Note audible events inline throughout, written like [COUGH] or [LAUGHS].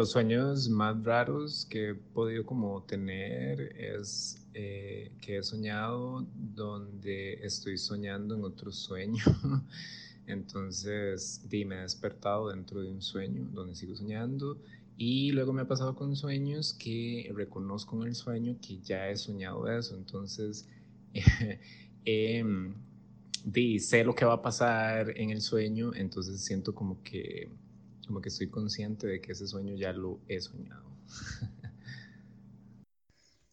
los sueños más raros que he podido como tener es eh, que he soñado donde estoy soñando en otro sueño. [LAUGHS] Entonces, di, me he despertado dentro de un sueño donde sigo soñando y luego me ha pasado con sueños que reconozco en el sueño que ya he soñado eso. Entonces, [LAUGHS] eh, sé lo que va a pasar en el sueño, entonces siento como que, como que estoy consciente de que ese sueño ya lo he soñado.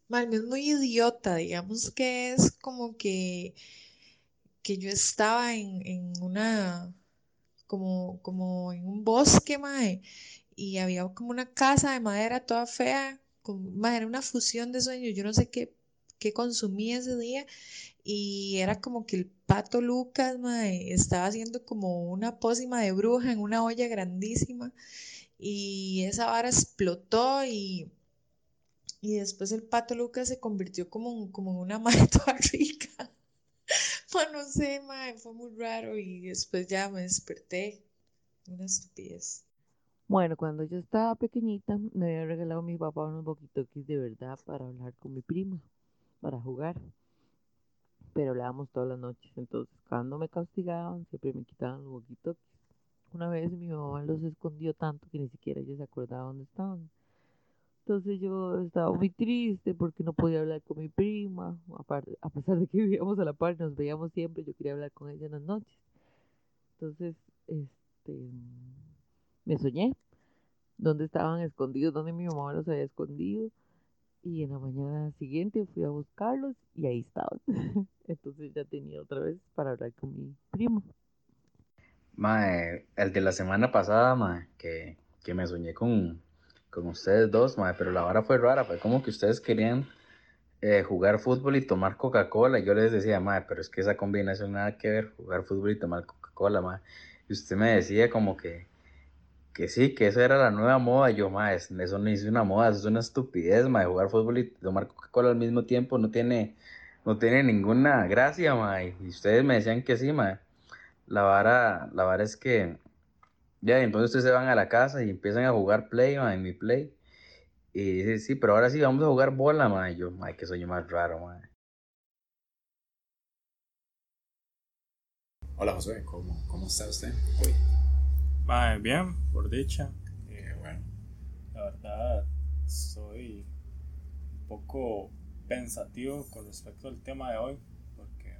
Mal, es muy idiota, digamos que es como que, que yo estaba en, en una, como, como en un bosque, mae, y había como una casa de madera toda fea, con, mae, era una fusión de sueños, yo no sé qué, qué consumí ese día, y era como que el pato Lucas, estaba haciendo como una pócima de bruja en una olla grandísima, y esa vara explotó y y después el pato Lucas se convirtió como, como en una [LAUGHS] madre toda rica. pues no sé, fue muy raro y después ya me desperté. Una estupidez. Bueno, cuando yo estaba pequeñita, me había regalado mi papá unos boquitoquis de verdad para hablar con mi prima, para jugar. Pero hablábamos todas las noches, entonces cuando me castigaban, siempre me quitaban los boquitoquis. Una vez mi mamá los escondió tanto que ni siquiera ella se acordaba dónde estaban. Entonces yo estaba muy triste porque no podía hablar con mi prima, aparte, a pesar de que [LAUGHS] vivíamos a la par, nos veíamos siempre, yo quería hablar con ella en las noches. Entonces, este, me soñé dónde estaban escondidos, dónde mi mamá los había escondido. Y en la mañana siguiente fui a buscarlos y ahí estaban. [LAUGHS] Entonces ya tenía otra vez para hablar con mi primo. Mae, el de la semana pasada, mae, que, que me soñé con, con ustedes dos, mae, pero la hora fue rara, fue como que ustedes querían eh, jugar fútbol y tomar Coca-Cola. Yo les decía, mae, pero es que esa combinación nada que ver, jugar fútbol y tomar Coca-Cola, mae. Y usted me decía como que, que sí, que eso era la nueva moda. Yo, mae, eso no es una moda, eso es una estupidez, mae. Jugar fútbol y tomar Coca-Cola al mismo tiempo no tiene, no tiene ninguna gracia, mae. Y ustedes me decían que sí, mae. La vara, la vara es que ya, entonces ustedes se van a la casa y empiezan a jugar play, en mi play. Y dice, sí, pero ahora sí vamos a jugar bola, ma. Y yo, ay, qué sueño más raro, ma. Hola, José, ¿cómo, cómo está usted hoy? Bien, por dicha. Eh, bueno. La verdad, soy un poco pensativo con respecto al tema de hoy, porque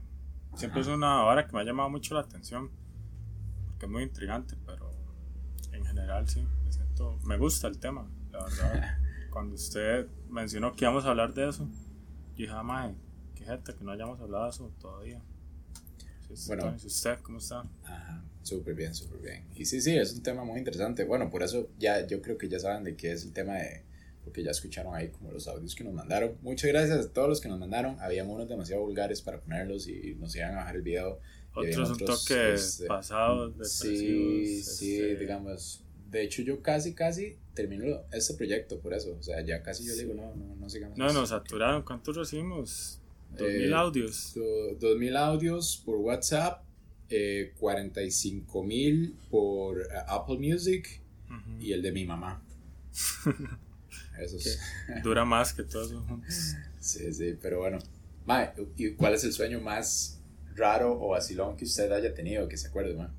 siempre es una hora que me ha llamado mucho la atención, porque es muy intrigante, pero en general sí, me siento, me gusta el tema, la verdad. [LAUGHS] Cuando usted mencionó que íbamos a hablar de eso, yo dije, ah, qué gente que no hayamos hablado de eso todavía. Bueno, ¿usted cómo está? Ajá, súper bien, súper bien. Y sí, sí, es un tema muy interesante. Bueno, por eso ya yo creo que ya saben de qué es el tema de, porque ya escucharon ahí como los audios que nos mandaron. Muchas gracias a todos los que nos mandaron. Había unos demasiado vulgares para ponerlos y nos iban a bajar el video otros un toque este, pasados, Sí, sí, este, digamos. De hecho, yo casi, casi termino este proyecto por eso. O sea, ya casi yo le digo, no, no, no sigamos. No, nos saturaron. ¿Cuántos recibimos? ¿Dos mil eh, audios? Dos mil audios por WhatsApp, eh, 45 mil por eh, Apple Music y el de mi mamá. [LAUGHS] Eso es. Dura más que todos juntos. Sí, sí, pero bueno. ¿y cuál es el sueño más raro o vacilón que usted haya tenido, que se acuerde, man?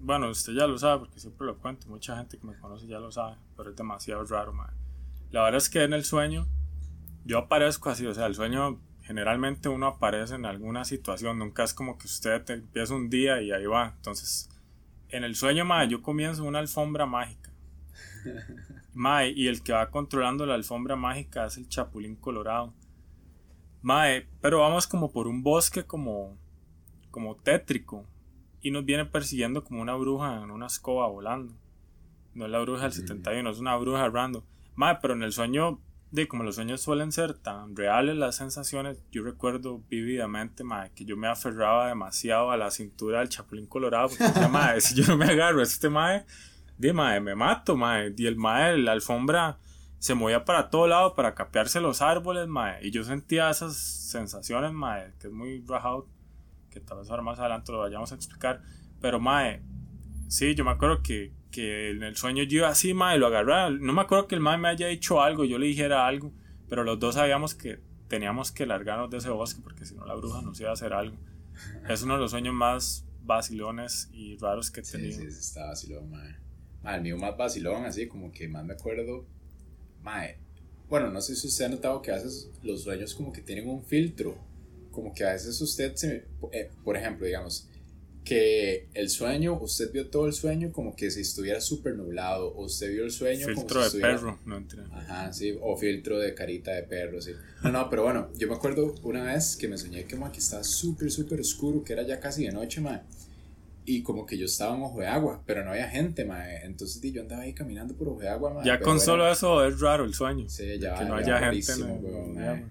bueno, usted ya lo sabe porque siempre lo cuento, mucha gente que me conoce ya lo sabe, pero es demasiado raro. La verdad es que en el sueño yo aparezco así, o sea, el sueño generalmente uno aparece en alguna situación, nunca es como que usted te empieza un día y ahí va. Entonces, en el sueño, mae, yo comienzo una alfombra mágica. [LAUGHS] Mae, y el que va controlando la alfombra mágica es el Chapulín Colorado. Mae, pero vamos como por un bosque como, como tétrico. Y nos viene persiguiendo como una bruja en una escoba volando. No es la bruja del 71, es una bruja random. Mae, pero en el sueño, de como los sueños suelen ser tan reales las sensaciones, yo recuerdo vívidamente, mae, que yo me aferraba demasiado a la cintura del chapulín colorado. Porque decía, [LAUGHS] mae, si yo no me agarro a este mae, de mae, me mato, mae. Y el mae, la alfombra se movía para todo lado para capearse los árboles, mae. Y yo sentía esas sensaciones, mae, que es muy rajado, que tal vez ahora más adelante lo vayamos a explicar. Pero, mae, sí, yo me acuerdo que, que en el sueño yo iba así, mae, lo agarraba. No me acuerdo que el mae me haya dicho algo, yo le dijera algo, pero los dos sabíamos que teníamos que largarnos de ese bosque porque si no la bruja nos iba a hacer algo. Es uno de los sueños más vacilones y raros que he tenido. sí, sí, está vacilón, mae. Mae, el mío más vacilón, así como que más me acuerdo. Mae, bueno, no sé si usted ha notado que a veces los sueños como que tienen un filtro. Como que a veces usted se. eh, por ejemplo, digamos, que el sueño, usted vio todo el sueño como que si estuviera súper nublado. O usted vio el sueño como Filtro si de estuviera- perro, no entiendo. Ajá, sí, o filtro de carita de perro, sí. No, no, pero bueno, yo me acuerdo una vez que me soñé que, ma, que estaba súper, súper oscuro, que era ya casi de noche, ma. Y como que yo estaba en ojo de agua, pero no había gente, ma. Entonces yo andaba ahí caminando por ojo de agua, ma. Ya con era- solo eso es raro el sueño. Sí, ya, que no ya haya gente. en el- weón.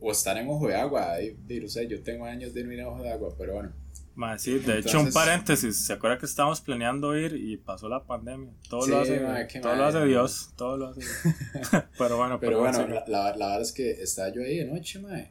O estar en ojo de agua, ahí, no sé, yo tengo años de no ir a ojo de agua, pero bueno. Ma, sí, de hecho, un paréntesis. ¿Se acuerda que estábamos planeando ir y pasó la pandemia? Todo Sí, lo hace, ma, todo lo hace. Dios. Todo lo hace Dios. pero bueno, Pero bueno, la, la, la verdad es que estaba yo ahí de noche, mae,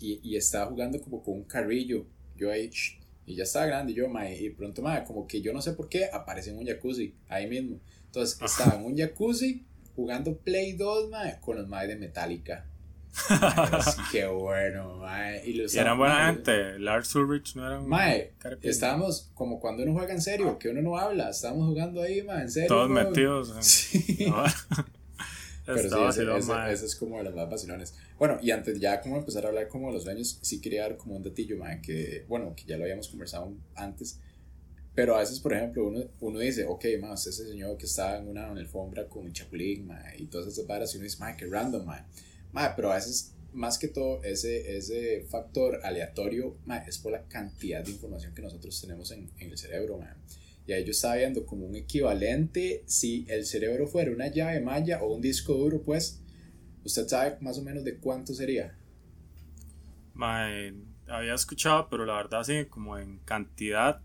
y, y estaba jugando como con un carrillo. Yo ahí, shh, y ya estaba grande, y yo, mae, y pronto, mae, como que yo no sé por qué, aparece en un jacuzzi, ahí mismo. Entonces, estaba en un jacuzzi jugando Play 2, mae, con los mae de Metallica. [LAUGHS] Que bueno, mae. Y, los Y eran buena mae, gente. Lars Ulrich no era un. Mae, estábamos como cuando uno juega en serio, que uno no habla, estábamos jugando ahí, mae, en serio. Todos metidos. en- [LAUGHS] Sí. [LAUGHS] No, Pero sí, Estaba ese, ese- ese es como de los más vacilones. Bueno, y antes ya como empezar a hablar como de los sueños, sí quería dar como un datillo, mae, que, bueno, que ya lo habíamos conversado antes, pero a veces, por ejemplo, uno, uno dice, ok, mae, usted ese señor que está en una alfombra con un chapulín, mae, y todas esas varas, y uno dice, mae, qué random, mae. Mae, pero a veces, más que todo, ese, ese factor aleatorio, mae, es por la cantidad de información que nosotros tenemos en, en el cerebro, mae. Y ahí yo estaba viendo como un equivalente, si el cerebro fuera una llave maya o un disco duro, pues, usted sabe más o menos de cuánto sería. Mae, había escuchado, pero la verdad sí, como en cantidad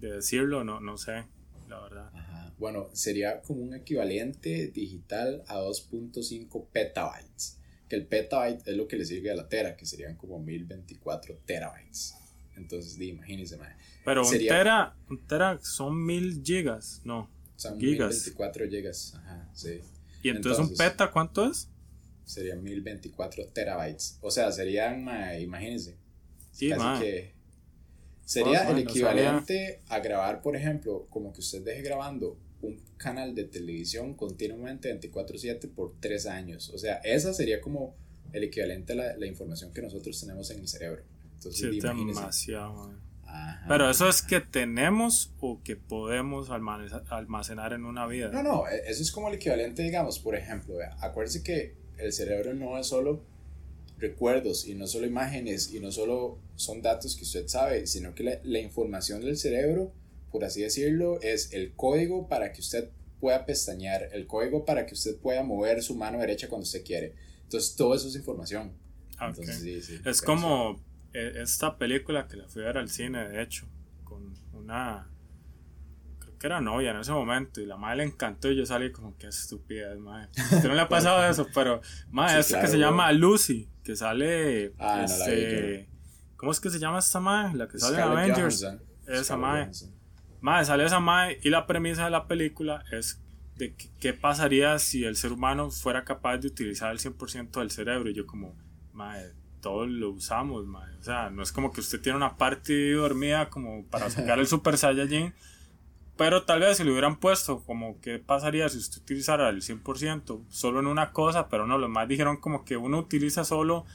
de decirlo, no, no sé, la verdad. Ajá. Bueno, sería como un equivalente digital a 2.5 petabytes. Que el petabyte es lo que le sigue a la tera, que serían como 1024 terabytes. Entonces, di, imagínense. Pero un tera, un tera son mil gigas, no. Son Gigas. 1024 gigas. Ajá, sí. Y entonces, un peta, ¿cuánto es? Serían 1024 terabytes. O sea, serían, imagínense, Sí, Casi que sería Oh, el no equivalente a grabar, por ejemplo, como que usted deje grabando un canal de televisión continuamente 24/7 por tres años. O sea, esa sería como el equivalente a la, la información que nosotros tenemos en el cerebro. Entonces, Sí, demasiado. Ajá. Pero eso es que tenemos o que podemos almacena- almacenar en una vida. No, no, e- eso es como el equivalente, digamos, por ejemplo, vea, acuérdese que el cerebro no es solo recuerdos y no solo imágenes y no solo son datos que usted sabe, sino que la, la información del cerebro, por así decirlo, es el código para que usted pueda pestañear, el código para que usted pueda mover su mano derecha cuando usted quiere. Entonces, todo eso es información. Ah, ok. Entonces, sí, sí, Es como eh, esta película que la fui a ver al cine, de hecho, con una. Creo que era novia en ese momento y la madre le encantó y yo salí como que estupidez, madre. Usted no le ha pasado [LAUGHS] eso, pero, madre, Sí, esta claro, que se llama Lucy, que sale. Ah, no la vi este, ¿Cómo es que se llama esta madre? La que sale en Scarlett Avengers. Johansson. Esa Scarlett madre. Johansson. Madre, sale esa madre y la premisa de la película es de que- qué pasaría si el ser humano fuera capaz de utilizar el 100% del cerebro. Y yo como, madre, todos lo usamos, madre. O sea, no es como que usted tiene una parte dormida como para sacar el [LAUGHS] Super Saiyajin. Pero tal vez si lo hubieran puesto, como qué pasaría si usted utilizara el 100% solo en una cosa, pero no, los más dijeron como que uno utiliza solo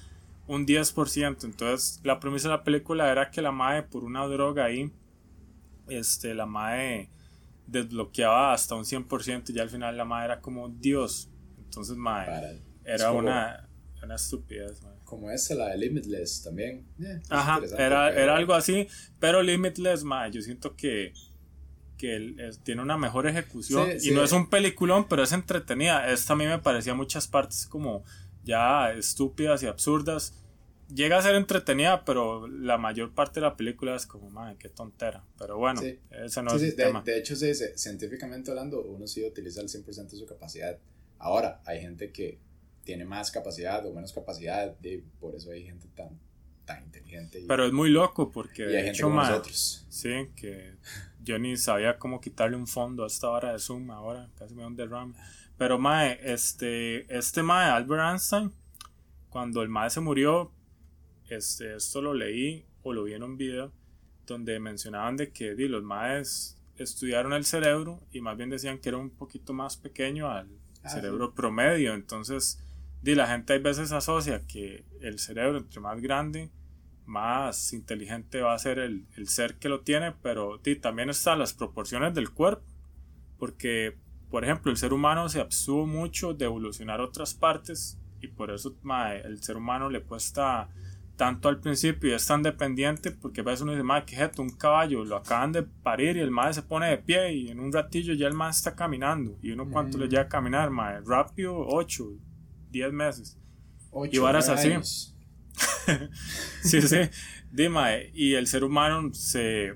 un 10%. Entonces, la premisa de la película era que la madre por una droga ahí este, la madre desbloqueaba hasta un 100% y ya al final la madre era como Dios. Entonces, madre, era como- una, una estupidez, madre. Como esa, la de Limitless también. Eh, Ajá, era, era algo así, pero Limitless, madre, yo siento que, que tiene una mejor ejecución Sí, y sí. no es un peliculón, pero es entretenida. Esta a mí me parecía muchas partes como ya estúpidas y absurdas. Llega a ser entretenida, pero la mayor parte de la película es como, madre, qué tontera. Pero bueno, Sí. ese no Sí, es sí, el de, tema. de hecho, se dice, científicamente hablando, uno sí utiliza el 100% de su capacidad. Ahora, hay gente que tiene más capacidad o menos capacidad, y por eso hay gente tan tan inteligente. Y, Pero es muy loco porque de hay gente hecho, como mae, nosotros. Sí, que yo ni sabía cómo quitarle un fondo a esta hora de Zoom ahora, casi me da un derrame. Pero mae, este, este mae, Albert Einstein, cuando el mae se murió, este, esto lo leí o lo vi en un video donde mencionaban de que di, los maes estudiaron el cerebro y más bien decían que era un poquito más pequeño al Ah, cerebro promedio. Entonces, di, la gente hay veces asocia que el cerebro entre más grande, más inteligente va a ser el, el ser que lo tiene, pero di, también están las proporciones del cuerpo, porque, por ejemplo, el ser humano se abstuvo mucho de evolucionar otras partes y por eso mae, el ser humano le cuesta tanto al principio y es tan dependiente porque a veces uno dice, madre, qué jeto, un caballo, lo acaban de parir y el madre se pone de pie y en un ratillo ya el madre está caminando y uno cuánto le llega a caminar, madre, rápido, 8, 10 meses. Ocho, y varas así. [LAUGHS] sí, sí. Dime, y el ser humano se.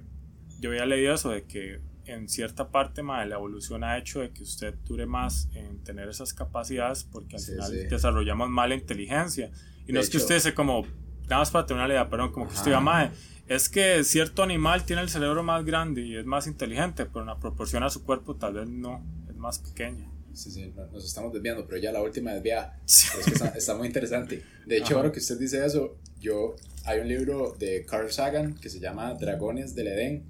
Yo había leído eso de que en cierta parte, mae, la evolución ha hecho de que usted dure más en tener esas capacidades porque al Sí, final sí. desarrollamos más la inteligencia. Y De no es que usted se como. Nada más para tener una idea, perdón, como que usted diga, mae, es que cierto animal tiene el cerebro más grande y es más inteligente, pero en la proporción a su cuerpo tal vez no, es más pequeña. Sí, sí, no- nos estamos desviando, pero ya la última desviada. Sí. Es que está, está muy interesante. De hecho, Ajá. ahora que usted dice eso, yo hay un libro de Carl Sagan que se llama Dragones del Edén,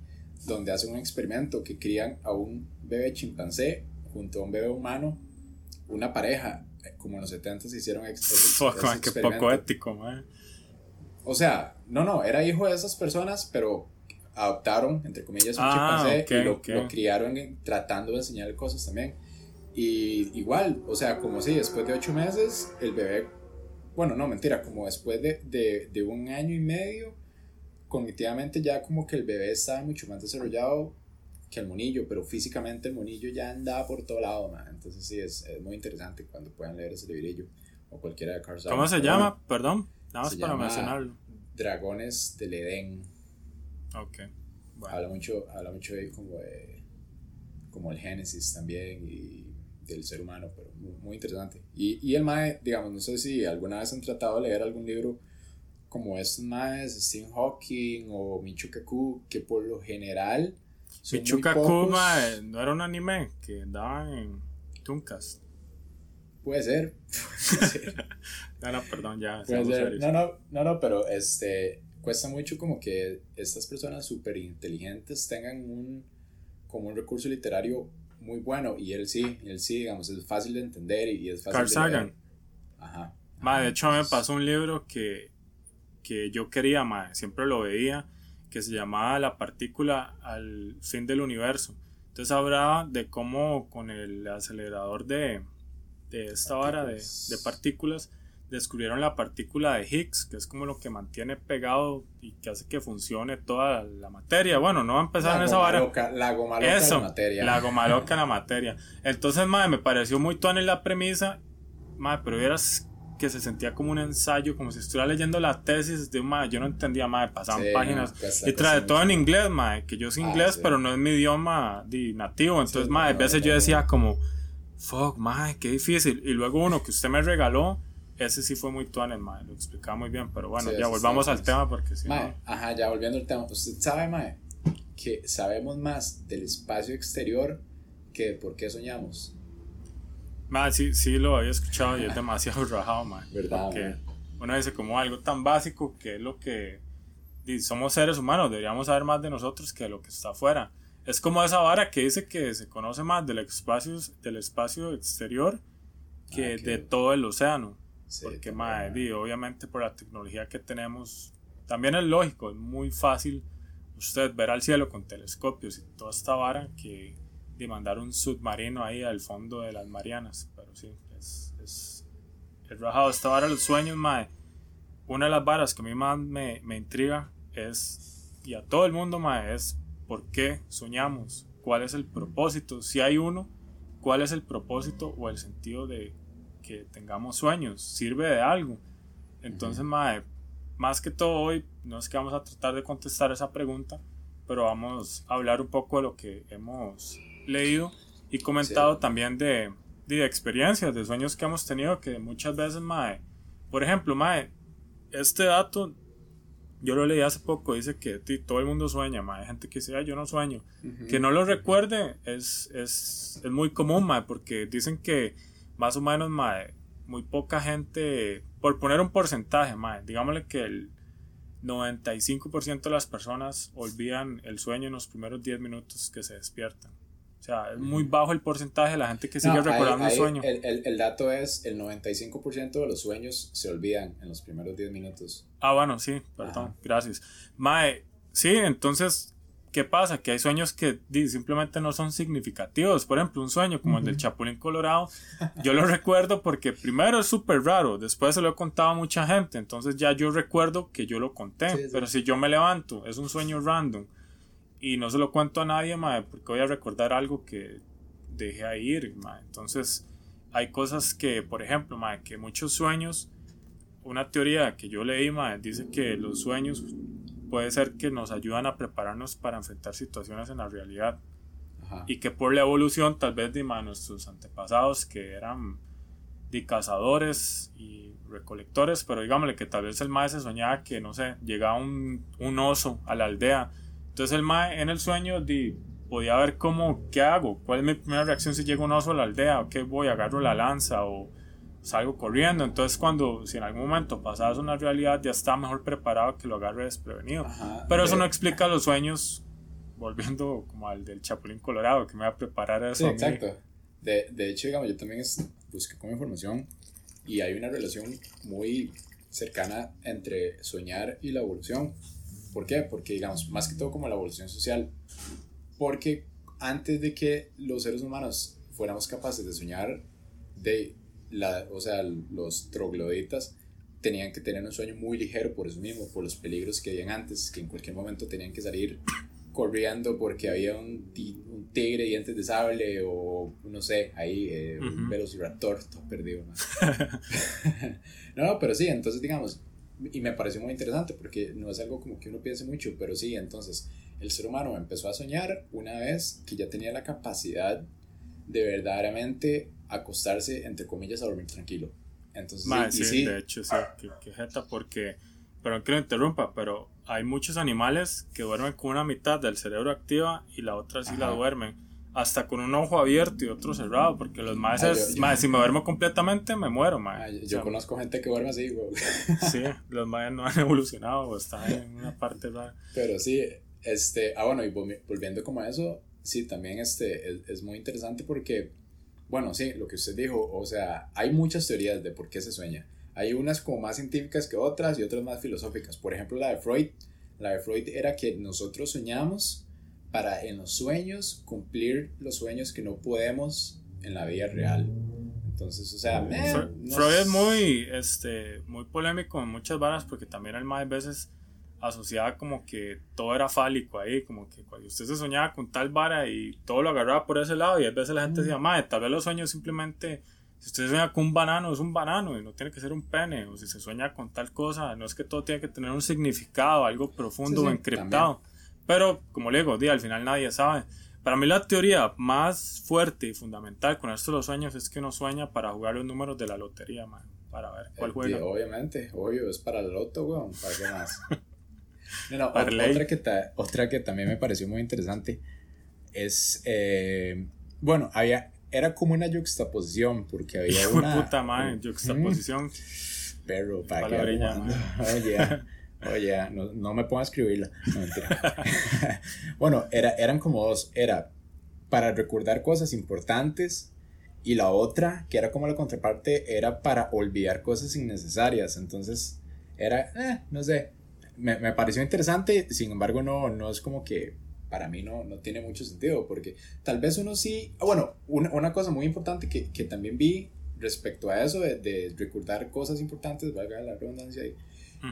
donde hacen un experimento que crían a un bebé chimpancé junto a un bebé humano, una pareja, eh, como en los 70 se hicieron ex- esos- Fuck, qué poco ético, mae. O sea, no, no, era hijo de esas personas, pero adoptaron, entre comillas, un Ah, chimpancé y lo, ok. lo criaron tratando de enseñarle cosas también. Y igual, o sea, como si después de ocho meses el bebé, bueno, no, mentira, como después de, de, de un año y medio, cognitivamente ya como que el bebé estaba mucho más desarrollado que el monillo, pero físicamente el monillo ya andaba por todo lado, man. Entonces sí, es, es muy interesante cuando puedan leer ese librillo o cualquiera de Carl Sagan. ¿Cómo se llama? Perdón, nada más para mencionarlo. Dragones del Edén. Ok. Bueno. Habla mucho, habla mucho de como de como el Génesis también y del ser humano, pero muy, muy interesante. Y, y el Mae, digamos, no sé si alguna vez han tratado de leer algún libro como estos Maes, Stephen Hawking o Michio Kaku, que por lo general son pocos- Kuma eh, no era un anime que daban en Tunkas. Puede ser. [LAUGHS] No, no, perdón, ya. Ser. serios. No, no, no, no, pero este cuesta mucho como que estas personas súper inteligentes tengan un como un recurso literario muy bueno y él sí, él sí, digamos, es fácil de entender y, es fácil Carl de Sagan. leer. Ajá. Ma, de hecho, me pasó un libro que, que yo quería, ma, siempre lo veía, que se llamaba La partícula al fin del universo. Entonces hablaba de cómo con el acelerador de, de esta vara de, de partículas descubrieron la partícula de Higgs, que es como lo que mantiene pegado y que hace que funcione toda la materia. Bueno, no va a empezar en La esa goma vara. loca, la goma loca Eso, la materia. la goma loca en [LAUGHS] la materia. Entonces, madre, me pareció muy tuanes la premisa, madre, pero vieras que se sentía como un ensayo, como si estuviera leyendo la tesis de un madre, yo no entendía, madre, pasaban Sí, páginas. no, y trae todo en inglés, madre, que yo sé Ah, inglés, sí. pero no es mi idioma di, nativo. Entonces, Sí, madre, a veces no, yo decía como, fuck, madre, qué difícil. Y luego uno que usted me regaló, ese sí fue muy tuanes, madre, lo explicaba muy bien. Pero bueno, Sí, ya volvamos al tema porque si Mae, no... ajá, ya volviendo al tema. Usted sabe, Mae, que sabemos más del espacio exterior que de por qué soñamos. Madre, sí, sí lo había escuchado y es [LAUGHS] demasiado rajado, madre. ¿Verdad, Porque mae? uno dice como algo tan básico que es lo que somos seres humanos, deberíamos saber más de nosotros que de lo que está afuera. Es como esa vara que dice que se conoce más del espacio, del espacio exterior que Ah, que- de todo el océano. Sí, Porque, mae, di, obviamente por la tecnología que tenemos, también es lógico, es muy fácil usted ver al cielo con telescopios y toda esta vara que de mandar un submarino ahí al fondo de las Marianas. Pero sí, es, es, es rajado. Esta vara los sueños, mae. Una de las varas que a mí más me, me intriga es, y a todo el mundo, mae, es por qué soñamos, cuál es el propósito, si hay uno, cuál es el propósito o el sentido de que tengamos sueños, sirve de algo. Entonces, mae, más que todo hoy, no es que vamos a tratar de contestar esa pregunta, pero vamos a hablar un poco de lo que hemos leído y comentado Sí. también de, de experiencias, de sueños que hemos tenido, que muchas veces, mae, por ejemplo, mae, este dato yo lo leí hace poco, dice que ti- todo el mundo sueña, mae. Hay gente que dice, "Ay, yo no sueño. Que no lo recuerde es, es, es muy común, mae, porque dicen que más o menos, mae, muy poca gente, por poner un porcentaje, mae, digámosle que el 95% de las personas olvidan el sueño en los primeros 10 minutos que se despiertan. O sea, es muy bajo el porcentaje de la gente que sigue No, recordando el sueño. El, el- el dato es el 95% de los sueños se olvidan en los primeros 10 minutos. Ah, bueno, sí, perdón, Ajá. gracias. Mae, sí, entonces, ¿qué pasa? Que hay sueños que simplemente no son significativos. Por ejemplo, un sueño como el del Chapulín Colorado, yo lo [LAUGHS] recuerdo porque primero es súper raro, después se lo he contado a mucha gente, entonces ya yo recuerdo que yo lo conté. Sí, sí. Pero si yo me levanto, es un sueño random y no se lo cuento a nadie, mae, porque voy a recordar algo que dejé ahí ir, mae. Entonces, hay cosas que, por ejemplo, mae, que muchos sueños una teoría que yo leí, mae, dice que los sueños puede ser que nos ayudan a prepararnos para enfrentar situaciones en la realidad Ajá. y que por la evolución tal vez de nuestros antepasados que eran de cazadores y recolectores, pero digámosle que tal vez el mae se soñaba que, no sé, llegaba un, un oso a la aldea. Entonces el mae en el sueño di, podía ver cómo, ¿qué hago? ¿Cuál es mi primera reacción si llega un oso a la aldea? ¿Qué voy? ¿Agarro la lanza o salgo corriendo? Entonces cuando, si en algún momento pasas una realidad, ya está mejor preparado que lo agarre desprevenido. Ajá. Pero eso no explica los sueños, volviendo como al del Chapulín Colorado, que me va a preparar a eso. Sí, exacto. De, de hecho, digamos, yo también es- busqué como información y hay una relación muy cercana entre soñar y la evolución. ¿Por qué? Porque, digamos, más que todo como la evolución social. Porque antes de que los seres humanos fuéramos capaces de soñar, de la, o sea, los trogloditas tenían que tener un sueño muy ligero por eso mismo, por los peligros que habían antes, que en cualquier momento tenían que salir [COUGHS] corriendo porque había un, un tigre dientes de sable o no sé, ahí eh, un Ujú. velociraptor todo perdido. no, [LAUGHS] no, pero sí, entonces digamos, y me pareció muy interesante porque no es algo como que uno piense mucho, pero sí, entonces el ser humano empezó a soñar una vez que ya tenía la capacidad de verdaderamente acostarse, entre comillas, a dormir tranquilo. Entonces, Mae, sí, sí, de hecho, sí, que, que jeta, porque, perdón que lo interrumpa, pero hay muchos animales que duermen con una mitad del cerebro activa y la otra sí la Ajá. duermen, hasta con un ojo abierto y otro cerrado, porque los Ah, es- yo- yo- mae, si me duermo completamente, me muero, mae. Ah, yo, O yo sea, conozco gente que duerme así, güey. Sí, los maes no han [LAUGHS] evolucionado o están en una parte rara. Pero sí, este, ah, bueno, y volvi- volviendo como a eso, sí, también este, es, es muy interesante porque, bueno, sí, lo que usted dijo, o sea, hay muchas teorías de por qué se sueña. Hay unas como más científicas que otras y otras más filosóficas. Por ejemplo, la de Freud. La de Freud era que nosotros soñamos para en los sueños cumplir los sueños que no podemos en la vida real. Entonces, o sea, Fre- no Freud s- es muy, este, muy polémico en muchas varas porque también mae a veces asociaba como que todo era fálico ahí, como que cuando usted se soñaba con tal vara y todo lo agarraba por ese lado y a veces la gente decía, mae, tal vez los sueños simplemente, si usted sueña con un banano, es un banano y no tiene que ser un pene, o si se sueña con tal cosa, no es que todo tiene que tener un significado, algo profundo Sí, o sí, encriptado. Pero, como le digo, di, al final nadie sabe. Para mí la teoría más fuerte y fundamental con esto de los sueños es que uno sueña para jugar los números de la lotería, man, para ver cuál Eh, juega. obviamente, obvio, es para el loto, weón, ¿para qué más? [LAUGHS] No, no, otra, que ta- otra que también me pareció muy interesante es, eh, bueno, había, era como una juxtaposición, porque había una... puta madre, juxtaposición. Mm, Perro, para que [LAUGHS] Oye, oye, no, no me pongo a escribirla. No, mentira. [LAUGHS] bueno, era, eran como dos. Era para recordar cosas importantes y la otra, que era como la contraparte, era para olvidar cosas innecesarias. Entonces, era, eh, no sé, me, me pareció interesante, sin embargo, no, no es como que para mí no, no tiene mucho sentido, porque tal vez uno sí, ah, bueno, una, una cosa muy importante que, que también vi respecto a eso de, de recordar cosas importantes, valga la redundancia ahí,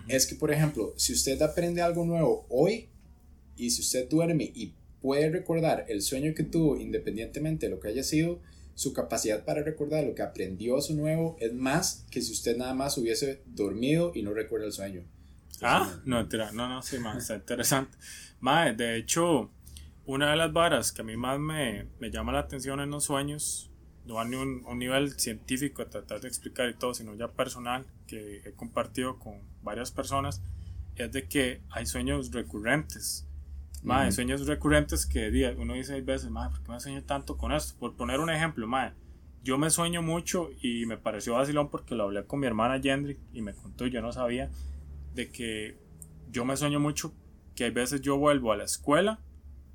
es que, por ejemplo, si usted aprende algo nuevo hoy y si usted duerme y puede recordar el sueño que tuvo independientemente de lo que haya sido, su capacidad para recordar lo que aprendió eso nuevo es más que si usted nada más hubiese dormido y no recuerda el sueño. Ah, no, no, no, sí, ma, está interesante. Mae, de hecho, una de las varas que a mí más me, me llama la atención en los sueños, no a ni un, un nivel científico a tratar de explicar y todo, sino ya personal, que he compartido con varias personas, es de que hay sueños recurrentes. Mae, sueños recurrentes que di, uno dice hay veces, mae, ¿por qué me sueño tanto con esto? Por poner un ejemplo, mae, yo me sueño mucho y me pareció vacilón porque lo hablé con mi hermana Yendrik y me contó, yo no sabía, de que yo me sueño mucho que hay veces yo vuelvo a la escuela,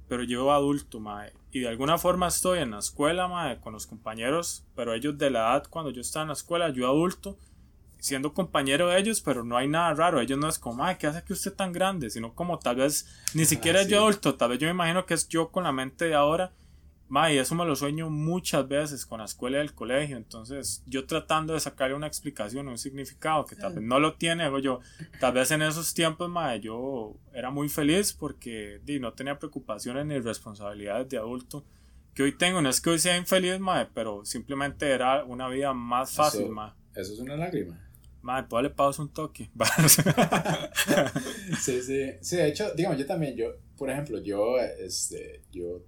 pero yo adulto, mae, y de alguna forma estoy en la escuela, mae, con los compañeros, pero ellos de la edad cuando yo estaba en la escuela, yo adulto, siendo compañero de ellos, pero no hay nada raro. Ellos no es como, ay, ¿qué hace que usted tan grande? Sino como tal vez ni siquiera sí. yo adulto, tal vez yo me imagino que es yo con la mente de ahora. Ma, y eso me lo sueño muchas veces con la escuela y el colegio. Entonces, yo tratando de sacarle una explicación, un significado que tal vez no lo tiene, digo yo, tal vez en esos tiempos, ma, yo era muy feliz porque di, no tenía preocupaciones ni responsabilidades de adulto que hoy tengo. No es que hoy sea infeliz, ma, pero simplemente era una vida más fácil, Eso- ma. Eso es una lágrima. Madre, pues le pausa un toque. [LAUGHS] Sí, sí. Sí, de hecho, digamos, yo también, yo, por ejemplo, yo, este, yo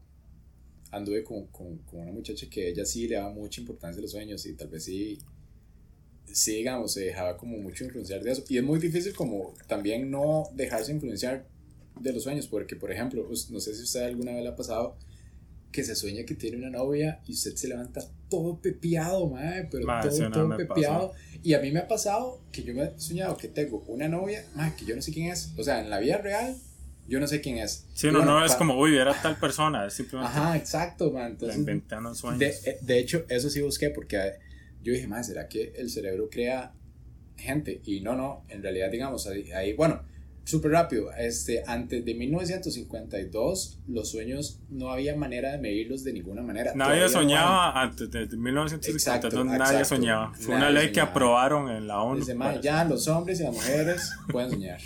anduve con, con, con una muchacha que ella sí le daba mucha importancia a los sueños y tal vez sí, sí, digamos, se dejaba como mucho influenciar de eso. Y es muy difícil como también no dejarse influenciar de los sueños, porque, por ejemplo, no sé si usted alguna vez le ha pasado que se sueña que tiene una novia y usted se levanta todo pepeado, madre, pero sí, todo, todo me pepeado. Y a mí me ha pasado que yo me he soñado que tengo una novia, madre, que yo no sé quién es. O sea, en la vida real, yo no sé quién es. Sí, no, bueno, no es como, uy, era tal persona, es simplemente Ajá, exacto, man. Entonces, inventé en los sueños. de, eh, de hecho, eso sí busqué porque eh, yo dije, más, ¿será que el cerebro crea gente? Y no, no, en realidad, digamos, ahí, ahí bueno, súper rápido, este, antes de 1952, los sueños no había manera de medirlos de ninguna manera. nadie Todavía no soñaba antes de 1952, Exacto, nadie exacto. soñaba. Fue una Nadie ley que soñaba. aprobaron en la ONU. Dice, "Ma, para- ya los hombres y las mujeres pueden soñar.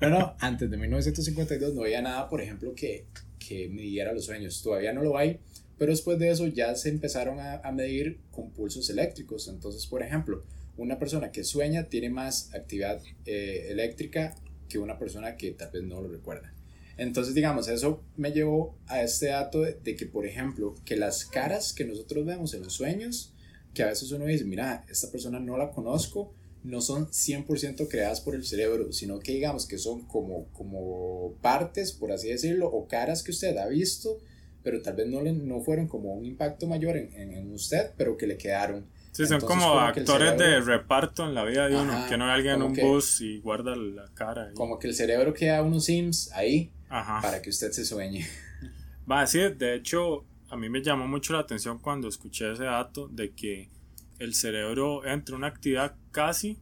No, antes de 1952 no había nada, por ejemplo, que, que midiera los sueños. Todavía no lo hay, pero después de eso ya se empezaron a, a medir con pulsos eléctricos. Entonces, por ejemplo, una persona que sueña tiene más actividad eh, eléctrica que una persona que tal vez no lo recuerda. Entonces, digamos, eso me llevó a este dato de, de que, por ejemplo, que las caras que nosotros vemos en los sueños, que a veces uno dice, mira, esta persona no la conozco, no son 100% creadas por el cerebro, sino que digamos que son como, como partes, por así decirlo, o caras que usted ha visto, pero tal vez no, le, no fueron como un impacto mayor en, en, en usted, pero que le quedaron. Sí, son Entonces, como como actores de cerebro- reparto en la vida de uno, Ajá, que no hay alguien en un que- bus y guarda la cara. ahí. Como que el cerebro queda unos sims ahí Ajá. para que usted se sueñe. Va, sí, de hecho, a mí me llamó mucho la atención cuando escuché ese dato de que el cerebro entra en una actividad casi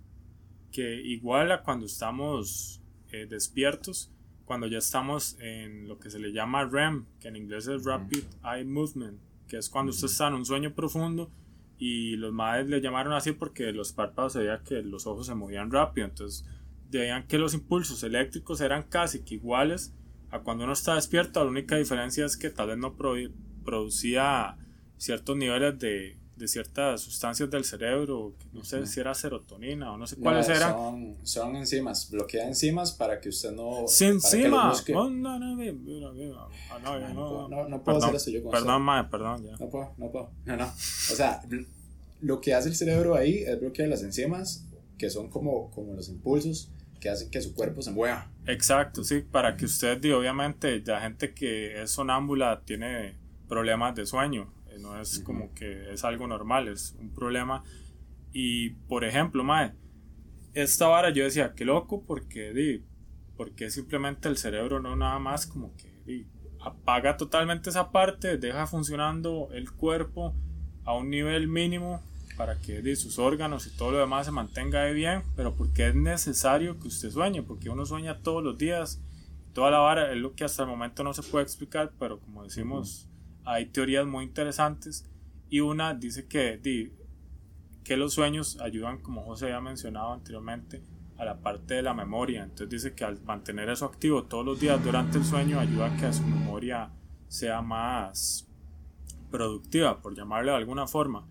que igual a cuando estamos eh, despiertos, cuando ya estamos en lo que se le llama REM, que en inglés es Rapid Eye Movement, que es cuando usted está en un sueño profundo y los madres le llamaron así porque los párpados se veía que los ojos se movían rápido, entonces veían que los impulsos eléctricos eran casi que iguales a cuando uno está despierto, la única diferencia es que tal vez no produ- producía ciertos niveles de, de ciertas sustancias del cerebro, no sé Ujú. si era serotonina o no sé No, cuáles eran. Son, son enzimas, bloquea enzimas para que usted no... Sin busque. Oh, no, no. Ah, no, No, no, puedo- no- no puedo hacer eso yo con Perdón, mae, perdón, ya. No puedo, no puedo. No, no. O sea, lo que hace el cerebro ahí es bloquear las enzimas, que son como, como los impulsos que hacen que su cuerpo se mueva. Exacto, sí, para que usted, obviamente, la gente que es sonámbula tiene problemas de sueño, no es como que es algo normal, es un problema. Y, por ejemplo, mae, esta vara yo decía, qué loco, porque, di, porque simplemente el cerebro no nada más como que di, apaga totalmente esa parte, deja funcionando el cuerpo a un nivel mínimo para que di, sus órganos y todo lo demás se mantenga de bien, pero porque es necesario que usted sueñe, porque uno sueña todos los días, toda la vara es lo que hasta el momento no se puede explicar, pero como decimos, hay teorías muy interesantes y una dice que, que los sueños ayudan, como José había mencionado anteriormente, a la parte de la memoria. Entonces dice que al mantener eso activo todos los días durante el sueño ayuda a que su memoria sea más productiva, por llamarle de alguna forma.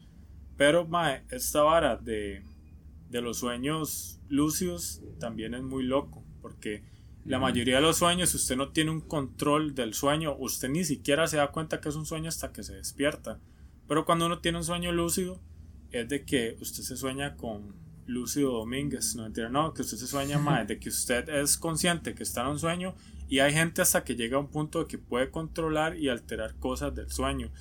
Pero mae, esta vara de, de los sueños lúcidos también es muy loco, porque la mayoría de los sueños, si usted no tiene un control del sueño, usted ni siquiera se da cuenta que es un sueño hasta que se despierta. Pero cuando uno tiene un sueño lúcido, es de que usted se sueña con Lucio Domínguez, no mentira, no, que usted se sueña [LAUGHS] más, de que usted es consciente que está en un sueño y hay gente hasta que llega a un punto de que puede controlar y alterar cosas del sueño.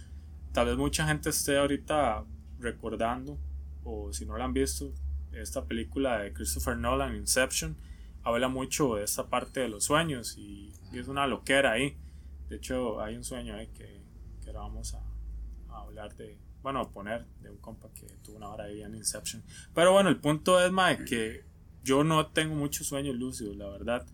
Tal vez mucha gente esté ahorita recordando, o si no la han visto, esta película de Christopher Nolan, Inception, habla mucho de esta parte de los sueños y, y es una loquera ahí. De hecho, hay un sueño ahí que, que ahora vamos a, a hablar de, bueno, a poner de un compa que tuvo una hora ahí en Inception. Pero bueno, el punto es, mae, que yo no tengo muchos sueños lúcidos, la verdad.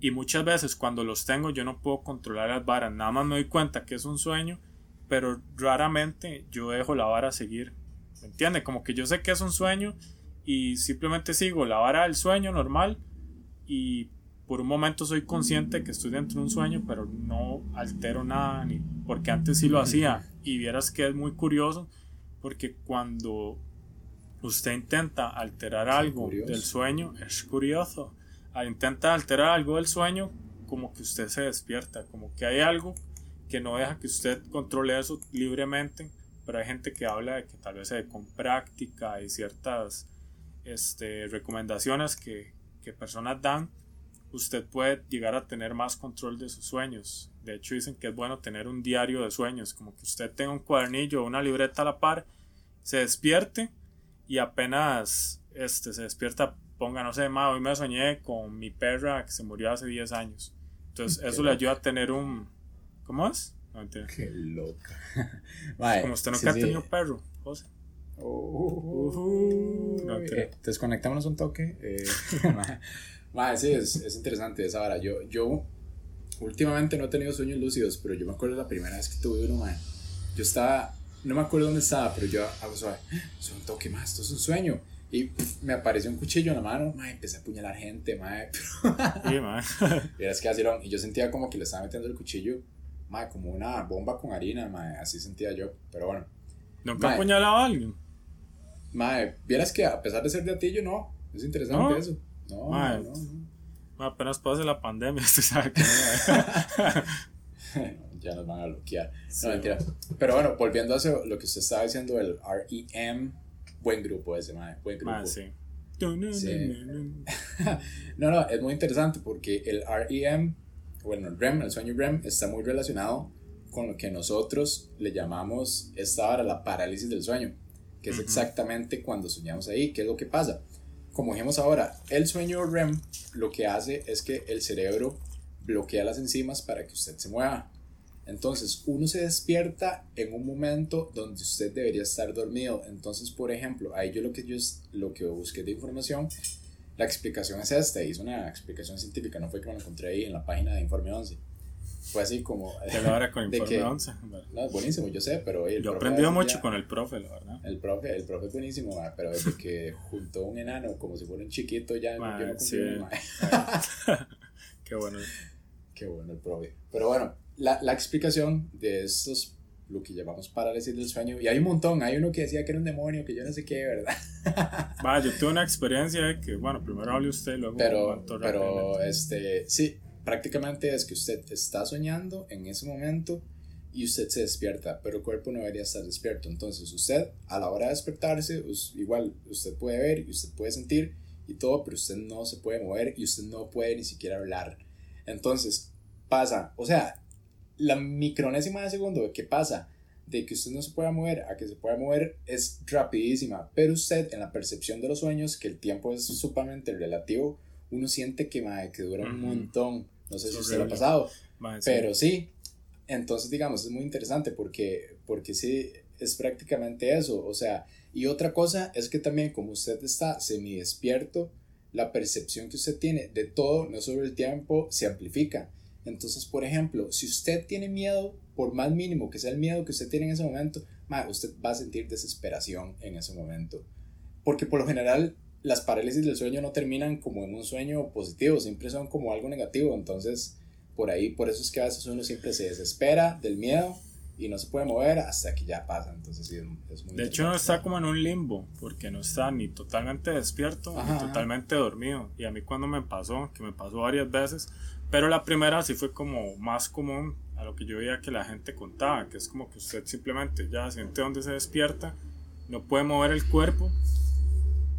Y muchas veces cuando los tengo yo no puedo controlar las varas. Nada más me doy cuenta que es un sueño, pero raramente yo dejo la vara seguir. ¿Me entiende? Como que yo sé que es un sueño y simplemente sigo la vara del sueño normal y por un momento soy consciente que estoy dentro de un sueño, pero no altero nada, ni, porque antes sí lo hacía. Y vieras que es muy curioso, porque cuando usted intenta alterar algo del sueño, es curioso. Al intenta alterar algo del sueño, como que usted se despierta, como que hay algo que no deja que usted controle eso libremente, pero hay gente que habla de que tal vez se con práctica y ciertas este, recomendaciones que, que personas dan, usted puede llegar a tener más control de sus sueños. De hecho, dicen que es bueno tener un diario de sueños, como que usted tenga un cuadernillo o una libreta a la par, se despierte y apenas este, se despierta, ponga, no sé, ma, hoy me soñé con mi perra que se murió hace 10 años. Entonces, Qué eso le ayuda a tener un. ¿Cómo es? No. Qué loca. [LAUGHS] Como usted sí, nunca sí. ha tenido perro, José. Uh, eh, desconectámonos un toque. Eh, [LAUGHS] mae, sí, es, es interesante esa hora. Yo, yo últimamente no he tenido sueños lúcidos, pero yo me acuerdo la primera vez que tuve uno, mae. Yo estaba, no me acuerdo dónde estaba, pero yo hago suave. Es un toque más, esto es un sueño. Y pff, me apareció un cuchillo en la mano, mae, empecé a apuñalar gente, mae. Sí, ma. [LAUGHS] Vieras que así era, y yo sentía como que le estaba metiendo el cuchillo, mae, como una bomba con harina, mae, así sentía yo, pero bueno. ¿Nunca Ma. apuñalado a alguien? Mae, vieras que a pesar de ser de atillo, no, es interesante ¿No? eso. No, Mae. no, no. Ma, apenas pase la pandemia, [LAUGHS] usted sabe que [LAUGHS] ya nos van a bloquear. Sí. No, mentira. Pero bueno, volviendo a eso, lo que usted estaba diciendo, el REM, buen grupo ese, mae, buen grupo. Ma, sí. Sí. [LAUGHS] No, no, es muy interesante porque el REM, bueno, el REM, el sueño REM, está muy relacionado con lo que nosotros le llamamos esta hora la parálisis del sueño, que es exactamente cuando soñamos ahí. ¿Qué es lo que pasa? Como dijimos ahora, el sueño REM lo que hace es que el cerebro bloquea las enzimas para que usted se mueva. Entonces, uno se despierta en un momento donde usted debería estar dormido. Entonces, por ejemplo, ahí yo lo que yo lo que busqué de información, la explicación es esta, hice una explicación científica, no fue que me lo encontré ahí en la página de Informe 11. Fue así como De la hora con [LAUGHS] ¿De informe qué? 11. no, es buenísimo, yo sé, pero el Yo he profe aprendido a veces mucho ya- con el profe, la verdad. el profe, el profe es buenísimo, ma, pero desde que juntó un enano como si fuera un chiquito ya Ma, yo no sí. [LAUGHS] Qué bueno. Qué bueno el profe. Pero bueno, la, la explicación de estos, lo que llamamos parálisis del sueño, y hay un montón, hay uno que decía que era un demonio, que yo no sé qué, ¿verdad? Va, yo tuve una experiencia de que, bueno, primero hable usted luego Pero, pero este, sí, prácticamente es que usted está soñando en ese momento y usted se despierta, pero el cuerpo no debería estar despierto. Entonces usted, a la hora de despertarse, igual usted puede ver y usted puede sentir y todo, pero usted no se puede mover y usted no puede ni siquiera hablar. Entonces pasa, o sea, la micronésima de segundo de que pasa de que usted no se pueda mover a que se pueda mover es rapidísima, pero usted en la percepción de los sueños, que el tiempo es sumamente relativo, uno siente que, mae, que dura un montón. No sé Es si usted lo ha pasado, sí. pero sí. Entonces, digamos, es muy interesante porque, porque sí, es prácticamente eso. O sea, y otra cosa es que también como usted está semidespierto, la percepción que usted tiene de todo, no solo el tiempo, se amplifica. Entonces, por ejemplo, si usted tiene miedo, por más mínimo que sea el miedo que usted tiene en ese momento, ma, usted va a sentir desesperación en ese momento. Porque por lo general las parálisis del sueño no terminan como en un sueño positivo, siempre son como algo negativo. Entonces, por ahí, por eso es que a veces uno siempre se desespera del miedo y no se puede mover hasta que ya pasa. Entonces, sí, es, muy De hecho, interesante. está como en un limbo, porque no está ni totalmente despierto Ajá, ni ajá. totalmente dormido. Y a mí cuando me pasó, que me pasó varias veces, pero la primera sí fue como más común a lo que yo veía que la gente contaba, que es como que usted simplemente ya siente donde se despierta, no puede mover el cuerpo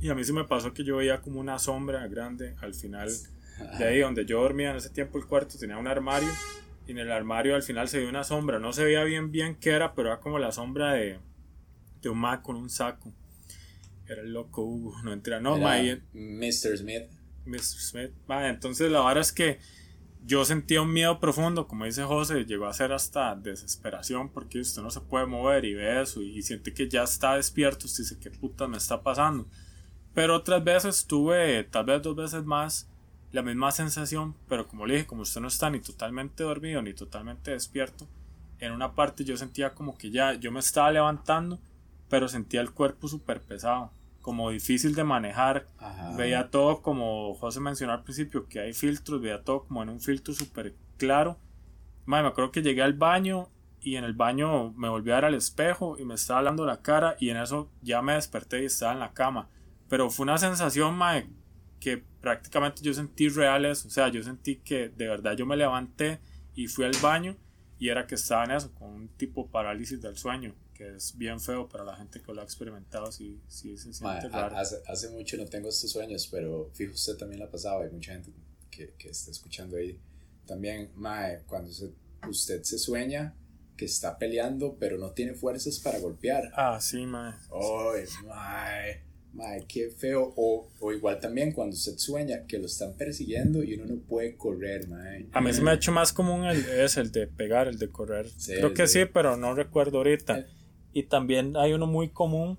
Y a mí se me pasó que yo veía como una sombra grande al final de ahí donde yo dormía en ese tiempo el cuarto tenía un armario y en el armario al final se veía una sombra. No se veía bien bien qué era, pero era como la sombra de, de un ma con un saco. Era el loco Hugo, no entra. No, Era ma, y- Mr. Smith. Mr. Smith. Ma, entonces la verdad es que yo sentía un miedo profundo, como dice José, llegó a ser hasta desesperación porque usted no se puede mover y ve eso y, y siente que ya está despierto, usted dice, ¿qué puta me está pasando? Pero otras veces tuve, tal vez dos veces más, la misma sensación, pero como le dije, como usted no está ni totalmente dormido ni totalmente despierto, en una parte yo sentía como que ya yo me estaba levantando, pero sentía el cuerpo súper pesado, como difícil de manejar, Ajá. veía todo como José mencionó al principio, que hay filtros, veía todo como en un filtro súper claro. Madre, me acuerdo que llegué al baño y en el baño me volví a ver al espejo y me estaba hablando la cara y en eso ya me desperté y estaba en la cama. Pero fue una sensación, madre, que prácticamente yo sentí reales, o sea, yo sentí que de verdad yo me levanté y fui al baño y era que estaba en eso, con un tipo parálisis del sueño, que es bien feo para la gente que lo ha experimentado, si sí, se Mae, siente raro. hace, hace mucho no tengo estos sueños, pero fijo usted también la ha pasado. Hay mucha gente que, que está escuchando ahí. También, mae, cuando se- usted se sueña que está peleando, pero no tiene fuerzas para golpear. Ah, sí, mae. Ay, mae, mae, qué feo. O, o igual también cuando usted sueña que lo están persiguiendo y uno no puede correr, mae. A mí se me ha hecho más común el, es el de pegar, el de correr. Sí, Creo que sí. sí, pero no recuerdo ahorita. Eh. Y también hay uno muy común,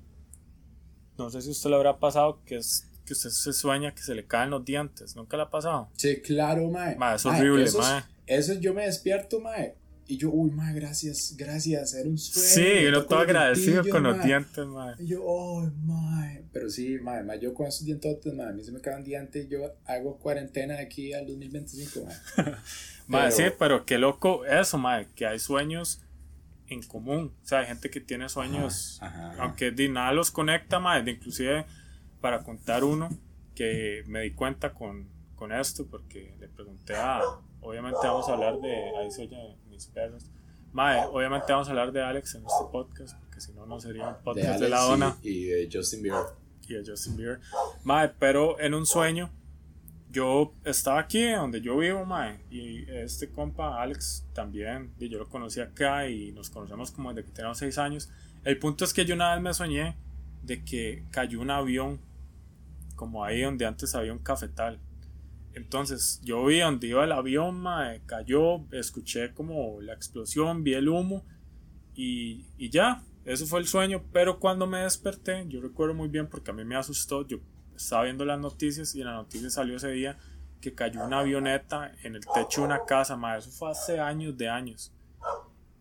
no sé si usted le habrá pasado, que es que usted se sueña que se le caen los dientes. ¿Nunca le ha pasado? Sí, claro, mae. Ma, es Mae, horrible, mae. Eso yo me despierto, mae. Y yo, uy, mae, gracias, gracias, era un sueño. Sí, uno tocó todo agradecido con los dientes, mae. Y yo, oh, mae. Pero sí, mae, yo con esos dientotes, mae, a mí se me caen dientes yo hago cuarentena de aquí al 2025, mae. Mae, Pero- sí, pero qué loco eso, mae, que hay sueños en común. O sea, hay gente que tiene sueños, Ajá, ajá. aunque de nada los conecta, mae, de inclusive para contar uno que me di cuenta con, con esto, porque le pregunté a, obviamente vamos a hablar de, ahí se oyen mis perros. Mae, obviamente vamos a hablar de Alex en este podcast, porque si no, no sería un De podcast de, Alex la y- dona y, de Justin Bieber. y de Justin Bieber. Mae, pero en un sueño, yo estaba aquí donde yo vivo, mae, y este compa Alex también, y yo lo conocí acá y nos conocemos como desde que teníamos 6 años. El punto es que yo una vez me soñé de que cayó un avión, como ahí donde antes había un cafetal. Entonces yo vi donde iba el avión, mae, cayó, escuché como la explosión, vi el humo y, y ya, eso fue el sueño. Pero cuando me desperté, yo recuerdo muy bien porque a mí me asustó, yo estaba viendo las noticias y en la noticia salió ese día que cayó una avioneta en el techo de una casa, mae, eso fue hace años de años.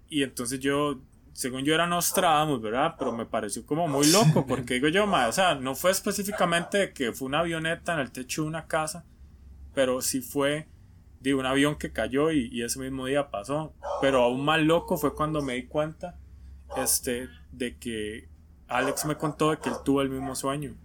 Y entonces yo, según yo era Nostradamus, ¿verdad? Pero me pareció como muy loco, porque digo yo, mae, o sea, no fue específicamente que fue una avioneta en el techo de una casa, pero sí fue de un avión que cayó y, ese mismo día pasó. Pero aún más loco fue cuando me di cuenta este, de que Alex me contó de que él tuvo el mismo sueño.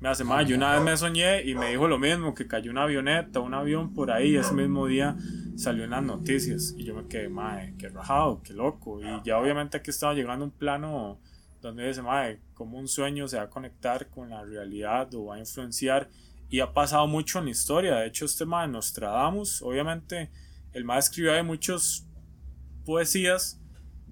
Me hace más, yo una vez me soñé y me dijo lo mismo, que cayó una avioneta, un avión por ahí, ese mismo día salió en las noticias y yo me quedé, mae, qué rajado, qué loco. Y ya obviamente aquí estaba llegando un plano donde dice, mae, como un sueño se va a conectar con la realidad o va a influenciar y ha pasado mucho en la historia. De hecho, este mae Nostradamus, obviamente, el mae escribió de muchas poesías,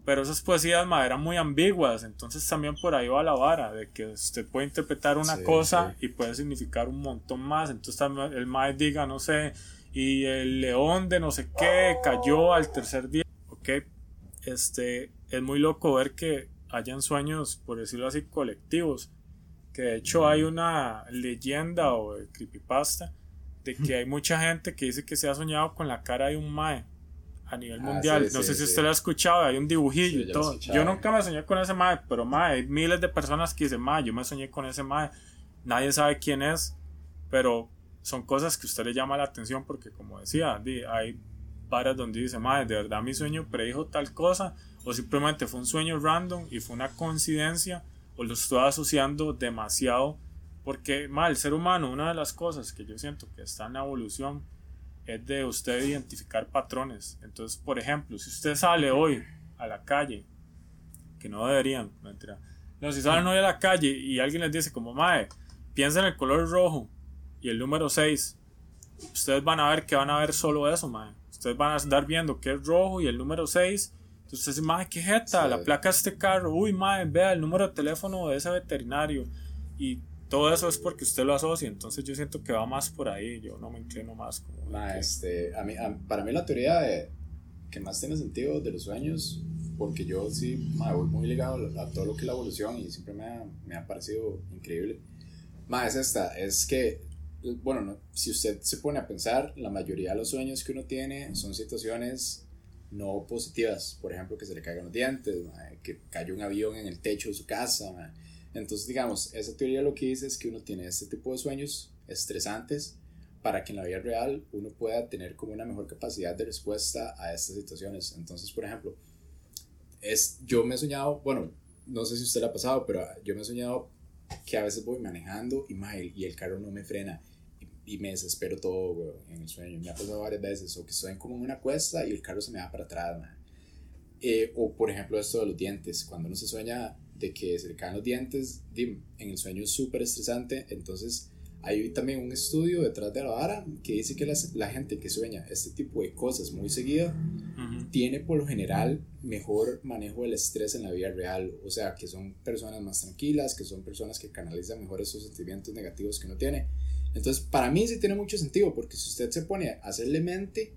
pero esas poesías mae, eran muy ambiguas. Entonces, también por ahí va la vara de que usted puede interpretar una Sí, cosa sí. y puede significar un montón más. Entonces, también el mae diga, no sé, y el león de no sé qué cayó al tercer día. Ok, este es muy loco ver que hayan sueños, por decirlo así, colectivos. Que de hecho hay una leyenda o creepypasta de que hay mucha gente que dice que se ha soñado con la cara de un mae a nivel Ah, mundial. sí, no sí, sé si sí. usted lo ha escuchado, hay un dibujillo y todo. Yo nunca me soñé con ese mae, pero mae, hay miles de personas que dicen, mae, yo me soñé con ese mae. Nadie sabe quién es, pero son cosas que a usted le llama la atención porque como decía, hay varias donde dice, mae, de verdad mi sueño predijo tal cosa o simplemente fue un sueño random y fue una coincidencia o lo estoy asociando demasiado porque mae, el ser humano, una de las cosas que yo siento que está en la evolución es de usted identificar patrones. Entonces, por ejemplo, si usted sale hoy a la calle, que no deberían, mentira. No, si salen hoy a la calle y alguien les dice como, mae, piensa en el color rojo y el número 6, ustedes van a ver que van a ver solo eso, mae. Ustedes van a estar viendo que es rojo y el número 6. Entonces, ustedes dicen, mae, qué jeta, Sí. la placa de este carro. Uy, mae, vea el número de teléfono de ese veterinario. Y todo eso es porque usted lo asocia. Entonces, yo siento que va más por ahí. Yo no me inclino más como. Ma, que- este, a mí, a- para mí la teoría de, que más tiene sentido de los sueños, porque yo sí ma, voy muy ligado a todo lo que es la evolución y siempre me ha, me ha parecido increíble. Ma, es esta, es que, bueno, no, si usted se pone a pensar, la mayoría de los sueños que uno tiene son situaciones no positivas, por ejemplo, que se le caigan los dientes, que cayó un avión en el techo de su casa. Entonces, digamos, esa teoría lo que dice es que uno tiene este tipo de sueños estresantes para que en la vida real uno pueda tener como una mejor capacidad de respuesta a estas situaciones. Entonces, por ejemplo, es, yo me he soñado, bueno, no sé si usted le ha pasado, pero yo me he soñado que a veces voy manejando y, ma, y el carro no me frena y, me desespero todo güey, en el sueño. Me ha pasado varias veces, o que estoy como en una cuesta y el carro se me va para atrás. ma. Eh, o por ejemplo esto de los dientes, cuando uno se sueña de que se le caen los dientes, dim, en el sueño es súper estresante, entonces hay también un estudio detrás de la vara que dice que las- la gente que sueña este tipo de cosas muy seguido Ujú. tiene por lo general mejor manejo del estrés en la vida real, o sea, que son personas más tranquilas, que son personas que canalizan mejor esos sentimientos negativos que uno tiene. Entonces, para mí sí tiene mucho sentido, porque si usted se pone a hacerle mente,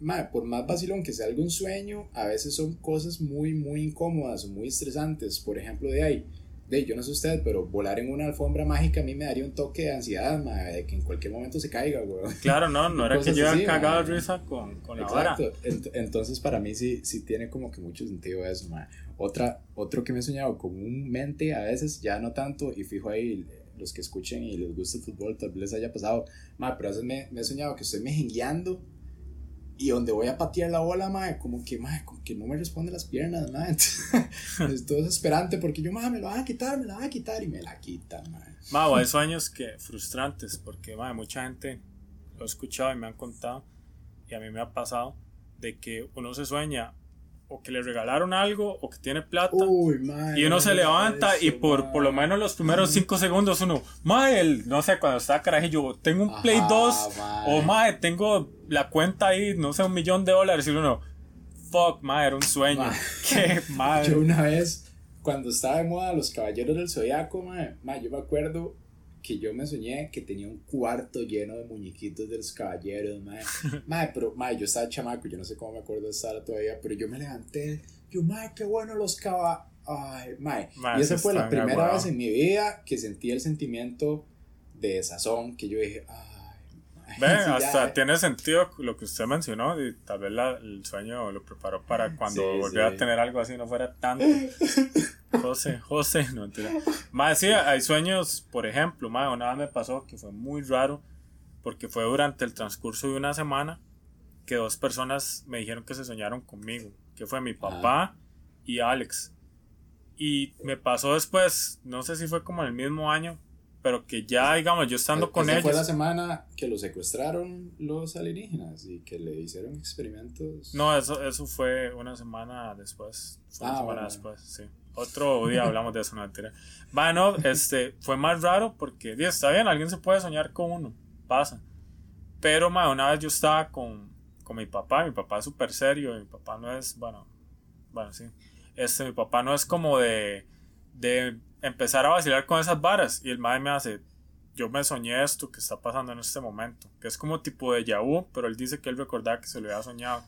mae, por más vacilón que sea algún sueño, a veces son cosas muy, muy incómodas o muy estresantes. Por ejemplo, de ahí, de yo no sé usted, pero volar en una alfombra mágica a mí me daría un toque de ansiedad, mae, de que en cualquier momento se caiga, weón. Claro, no, no era que yo así, cagado de risa con, con la vara. Exacto. Ent- entonces para mí sí, sí tiene como que mucho sentido eso, ma. Otra, otro que me he soñado comúnmente, a veces ya no tanto, y fijo ahí los que escuchen y les gusta el fútbol, tal vez les haya pasado, ma, pero a veces me, me he soñado que estoy mejengueando y donde voy a patear la bola, ma, como que, ma, como que no me responde las piernas, ma. [LAUGHS] Entonces, estoy desesperante porque yo, ma, me la van a quitar, me la van a quitar y me la quitan, ma. Mau, hay sueños que frustrantes porque mae, mucha gente lo ha escuchado y me han contado y a mí me ha pasado de que uno se sueña o que le regalaron algo o que tiene plata Uy, y uno no se levanta y por, por lo menos los primeros 5 segundos uno, mae, no sé, cuando estaba carajillo, tengo un Play Ajá, 2 mae. o mae, tengo la cuenta ahí, no sé, un millón de dólares y uno, fuck, mae, era un sueño. [LAUGHS] Qué mae. [LAUGHS] Yo una vez, cuando estaba de moda los caballeros del zodiaco, mae, yo me acuerdo que yo me soñé que tenía un cuarto lleno de muñequitos de los caballeros, mae. [LAUGHS] Mae, pero, mae, yo estaba chamaco, yo no sé cómo me acuerdo de estar todavía, pero yo me levanté, yo, mae, qué bueno los caballeros. Ay. Mae, y esa fue la primera aguado. vez en mi vida que sentí el sentimiento de sazón, que yo dije, mae. [LAUGHS] Ve, sí, ya, hasta tiene sentido lo que usted mencionó y tal vez la- el sueño lo preparó para cuando Sí, volviera sí. a tener algo así no fuera tanto. [LAUGHS] José, José, no mentira. Más sí, hay sueños, por ejemplo, mae, una vez me pasó que fue muy raro porque fue durante el transcurso de una semana que dos personas me dijeron que se soñaron conmigo, que fue mi papá y Alex. Y me pasó después, no sé si fue como en el mismo año, pero que ya, digamos, yo estando con ellos. fue la semana que lo secuestraron los alienígenas y que le hicieron experimentos. No, eso, eso fue una semana después. Fue una Ah, semana bueno. después, sí. Otro día hablamos de eso, no mentira. Bueno, este, fue más raro porque, di, está bien, alguien se puede soñar con uno, pasa. Pero, ma, una vez yo estaba con, con mi papá, mi papá es súper serio, mi papá no es, bueno, bueno, sí. Este, mi papá no es como de, de empezar a vacilar con esas varas. Y el madre me hace, yo me soñé esto que está pasando en este momento. Que es como tipo de vu, pero él dice que él recordaba que se lo había soñado.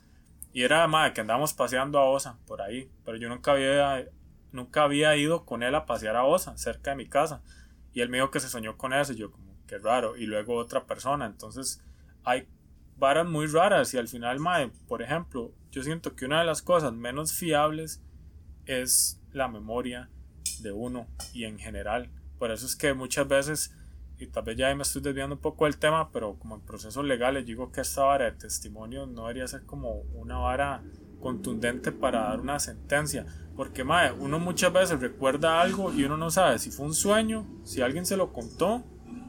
Y era, madre, que andábamos paseando a Osa, por ahí. Pero yo nunca había, nunca había ido con él a pasear a Osa, cerca de mi casa. Y él me dijo que se soñó con eso. Y yo, como, qué raro. Y luego otra persona. Entonces, hay varas muy raras. Y al final, madre, por ejemplo, yo siento que una de las cosas menos fiables es la memoria de uno y en general. Por eso es que muchas veces, y tal vez ya me estoy desviando un poco del tema, pero como en procesos legales, digo que esta vara de testimonio no debería ser como una vara contundente para dar una sentencia. Porque, mae, uno muchas veces recuerda algo y uno no sabe si fue un sueño, si alguien se lo contó,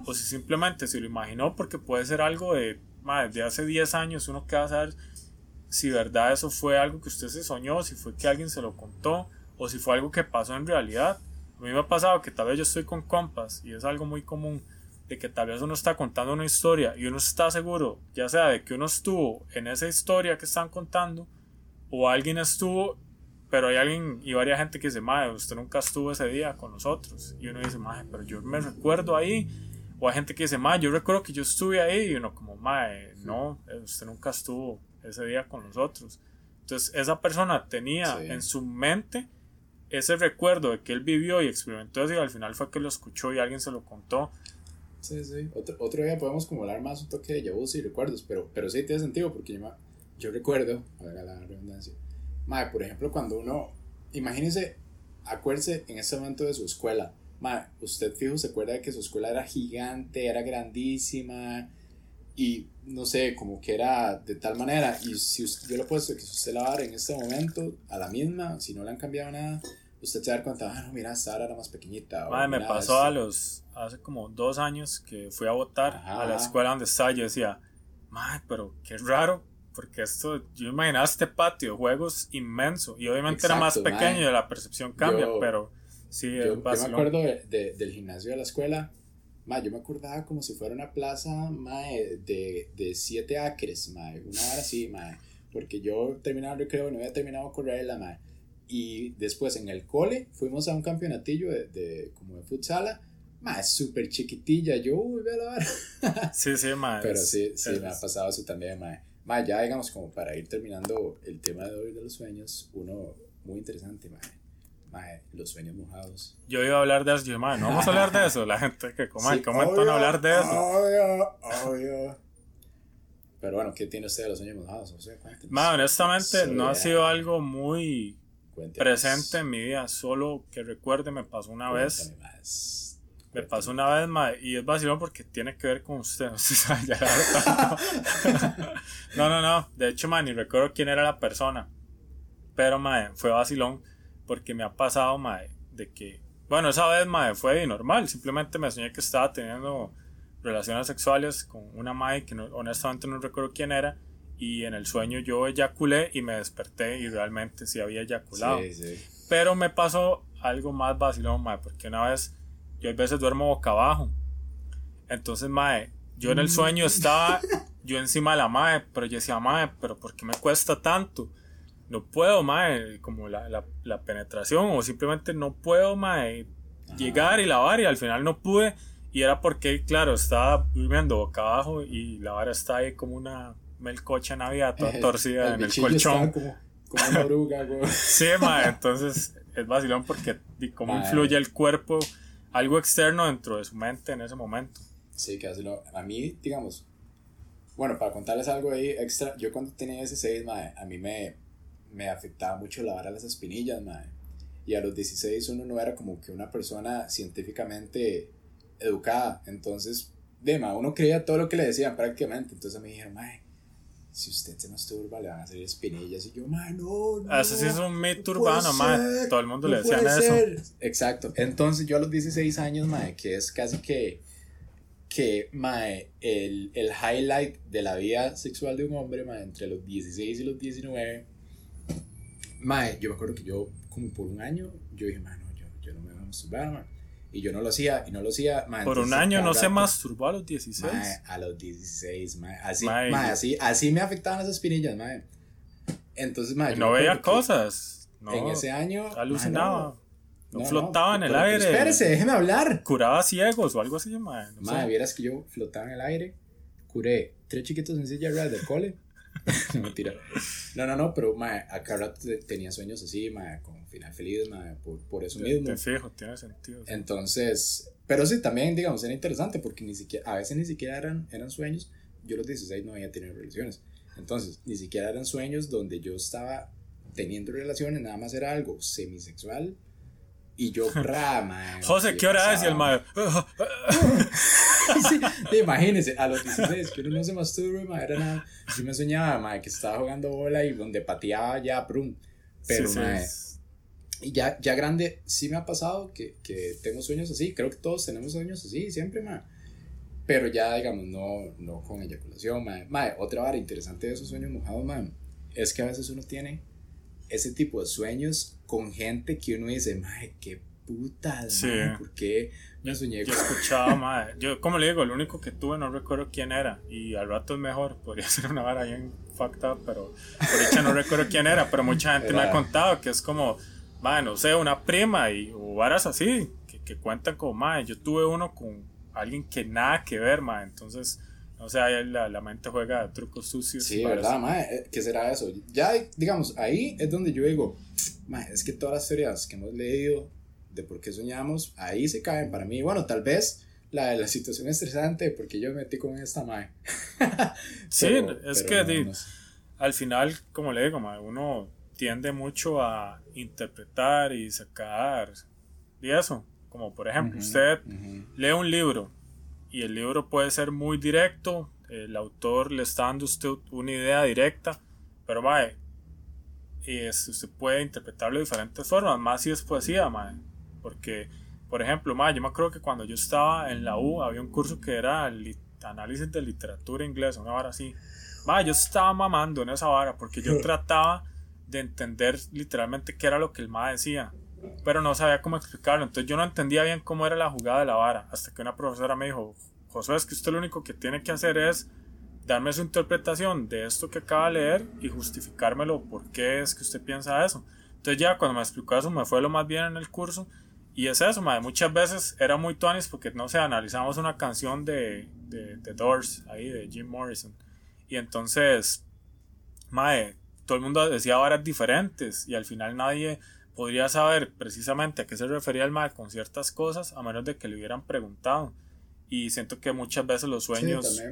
o si simplemente se lo imaginó, porque puede ser algo de, mae, de hace 10 años, uno que va a saber si verdad eso fue algo que usted se soñó, si fue que alguien se lo contó, o si fue algo que pasó en realidad. A mí me ha pasado que tal vez yo estoy con compas y es algo muy común de que tal vez uno está contando una historia y uno está seguro, ya sea de que uno estuvo en esa historia que están contando o alguien estuvo, pero hay alguien y varias gente que dice, madre, usted nunca estuvo ese día con nosotros. Y uno dice, madre, pero yo me recuerdo ahí. O hay gente que dice, madre, yo recuerdo que yo estuve ahí. Y uno como, madre, no, eh, usted nunca estuvo ese día con nosotros. Entonces esa persona tenía Sí. en su mente ese recuerdo de que él vivió y experimentó eso y al final fue que lo escuchó y alguien se lo contó. Sí, sí. Otro, otro día podemos como hablar más un toque de yabús y recuerdos, pero, pero sí tiene sentido porque yo, yo recuerdo, valga la redundancia, madre, por ejemplo, cuando uno, imagínese, acuérdese en ese momento de su escuela, madre, usted fijo se acuerda de que su escuela era gigante, era grandísima y no sé, como que era de tal manera y si us- yo le decir que si usted la va a dar en este momento a la misma, si no le han cambiado nada, usted se va a dar cuenta, ah, no, mira, ahora era más pequeñita. Madre, me pasó a los, hace como dos años que fui a votar Ajá, a la escuela donde estaba. Yo decía, madre, pero qué raro, porque esto, yo imaginaba este patio juegos inmenso y obviamente era más Exacto, pequeño mae. y la percepción cambia, Yo- pero sí, Yo, yo me acuerdo de, de- del gimnasio de la escuela. Ma, yo me acordaba como si fuera una plaza ma, de, de siete acres, ma, una hora así, ma, porque yo terminaba el recreo y no había terminado de correrla, ma, y después en el cole fuimos a un campeonatillo de, de como de futsala, ma, súper chiquitilla, yo, uy, ve a la vara. [LAUGHS] Sí, sí, mae. Pero sí, sí, es- me ha pasado eso también, ma. Ma, ya digamos como para ir terminando el tema de hoy de los sueños, uno muy interesante, ma, ma, los sueños mojados. Yo iba a hablar de eso, yo, mae, no vamos a hablar de eso. La gente que coma, Sí, ¿qué momentan obvio, a hablar de eso? Obvio, obvio. Pero bueno, ¿qué tiene usted de los sueños mojados? O sea. Mae, honestamente, no ha sido algo muy presente en mi vida, solo que recuerde, me pasó una vez. Más. Me pasó una vez, mae, y es vacilón porque tiene que ver con usted. [LAUGHS] Sabe, ya verdad. [LAUGHS] No, no, no. De hecho, mae, ni recuerdo quién era la persona. Pero, mae, fue vacilón porque me ha pasado, mae, de que. Bueno, esa vez, mae, fue normal. Simplemente me soñé que estaba teniendo relaciones sexuales con una mae que no- honestamente no recuerdo quién era. Y en el sueño yo eyaculé y me desperté y realmente sí había eyaculado. Sí, sí. Pero me pasó algo más vacilón, mae, porque una vez yo a veces duermo boca abajo. Entonces, mae, yo en el sueño estaba [LAUGHS] yo encima de la mae, pero yo decía, mae, pero ¿por qué me cuesta tanto? No puedo, mae, como la, la, la penetración, o simplemente no puedo, mae, llegar y lavar, y al final no pude. Y era porque, claro, estaba durmiendo boca abajo y la vara está ahí como una melcocha navidad toda [LAUGHS] torcida en el colchón. Como, como una oruga. [LAUGHS] Sí, mae, entonces es vacilón porque cómo influye el cuerpo, algo externo dentro de su mente en ese momento. Sí, que hacerlo. A mí, digamos, bueno, para contarles algo ahí extra, yo cuando tenía ese 6, mae, a mí me, me afectaba mucho la vara de las espinillas, mae. Y a los 16 uno no era como que una persona científicamente educada. Entonces, de mae, uno creía todo lo que le decían prácticamente. Entonces me dijeron, mae, si usted se masturba le van a salir espinillas. Y yo, mae, no, no. Eso sí es un mito no urbano, mae. ser, Todo el mundo no le decían eso. Exacto. Entonces yo a los 16 años, mae, que es casi que, que mae, el, el highlight de la vida sexual de un hombre, mae, entre los 16 y los 19, mae, yo me acuerdo que yo, como por un año, yo dije, mae, no, yo, yo no me voy a masturbar, mae. Y yo no lo hacía, y no lo hacía. Por un año no se rato- masturbó a los 16. Mae, a los 16, mae. Así, así, así me afectaban esas espinillas, mae. Entonces, yo no veía cosas. No, En ese año. alucinaba. no. No, flotaba no, en el aire. Espérese, déjeme hablar. Curaba ciegos o algo así, mae. No sé. vieras que yo flotaba en el aire, curé tres chiquitos en silla de ruedas del cole. No, [LAUGHS] mentira. No, no, no, pero mae, a te- tenía sueños así, mae, con final feliz, mae, por, por eso Te, mismo. te fijo, tiene sentido. Entonces, pero sí, también, digamos, era interesante porque ni siquiera, a veces ni siquiera eran, eran sueños. Yo los 16 no había tenido relaciones. Entonces, ni siquiera eran sueños donde yo estaba teniendo relaciones, nada más era algo semisexual. Y yo, [LAUGHS] rama. José, ¿qué hora es? Y el mae. [LAUGHS] [LAUGHS] sí, sí, imagínense, a los 16, que uno no se masturbe, ma, era nada. Yo me soñaba, ma, que estaba jugando bola y donde pateaba ya, prum. Pero, Sí, sí, ma, es- y ya, ya grande, sí me ha pasado que, que tengo sueños así. Creo que todos tenemos sueños así, siempre, ma. Pero ya, digamos, no, no con eyaculación, ma. Ma, otra vara interesante de esos sueños mojados, ma, es que a veces uno tiene ese tipo de sueños con gente que uno dice, ma, qué puta, Sí. ¿por qué me soñé Yo escuchaba, madre. Yo, como le digo, el único que tuve no recuerdo quién era. Y al rato es mejor. Podría [LAUGHS] ser una vara bien fucked up, pero por dicha no recuerdo quién era. Pero mucha gente me ha Era- contado que es como, madre, no sé, una prima y, o varas así. Que, que cuentan como, madre, yo tuve uno con alguien que nada que ver, madre. Entonces, no sé, ahí la, la mente juega trucos sucios. Sí. ¿verdad, mae? Eh, ¿Qué será eso? Ya, digamos, ahí es donde yo digo, mae, es que todas las teorías que hemos leído de por qué soñamos, ahí se caen para mí. Bueno, tal vez la de la situación estresante, porque yo me metí con esta mae. [LAUGHS] Sí, Pero- es pero que no, no sé. al final, como le digo, mae, uno tiende mucho a interpretar y sacar y eso. Como por ejemplo, Ujú, usted ujú. lee un libro y el libro puede ser muy directo, el autor le está dando usted una idea directa, pero mae, y es- usted puede interpretarlo de diferentes formas, más si es poesía, mae, porque por ejemplo, mae, yo me acuerdo que cuando yo estaba en la U había un curso que era li- análisis de literatura inglesa, una vara así. Mae, yo estaba mamando en esa vara porque yo [LAUGHS] trataba de entender literalmente qué era lo que el mae decía pero no sabía cómo explicarlo. Entonces yo no entendía bien cómo era la jugada de la vara. Hasta que una profesora me dijo, Josué, es que usted lo único que tiene que hacer es darme su interpretación de esto que acaba de leer y justificármelo por qué es que usted piensa eso. Entonces ya cuando me explicó eso me fue lo más bien en el curso. Y es eso, madre. Muchas veces era muy tuanis porque, no sé, analizamos una canción de, de, de Doors, ahí, de Jim Morrison. Y entonces, madre, todo el mundo decía varas diferentes y al final nadie podría saber precisamente a qué se refería el mal con ciertas cosas a menos de que le hubieran preguntado. Y siento que muchas veces los sueños Sí,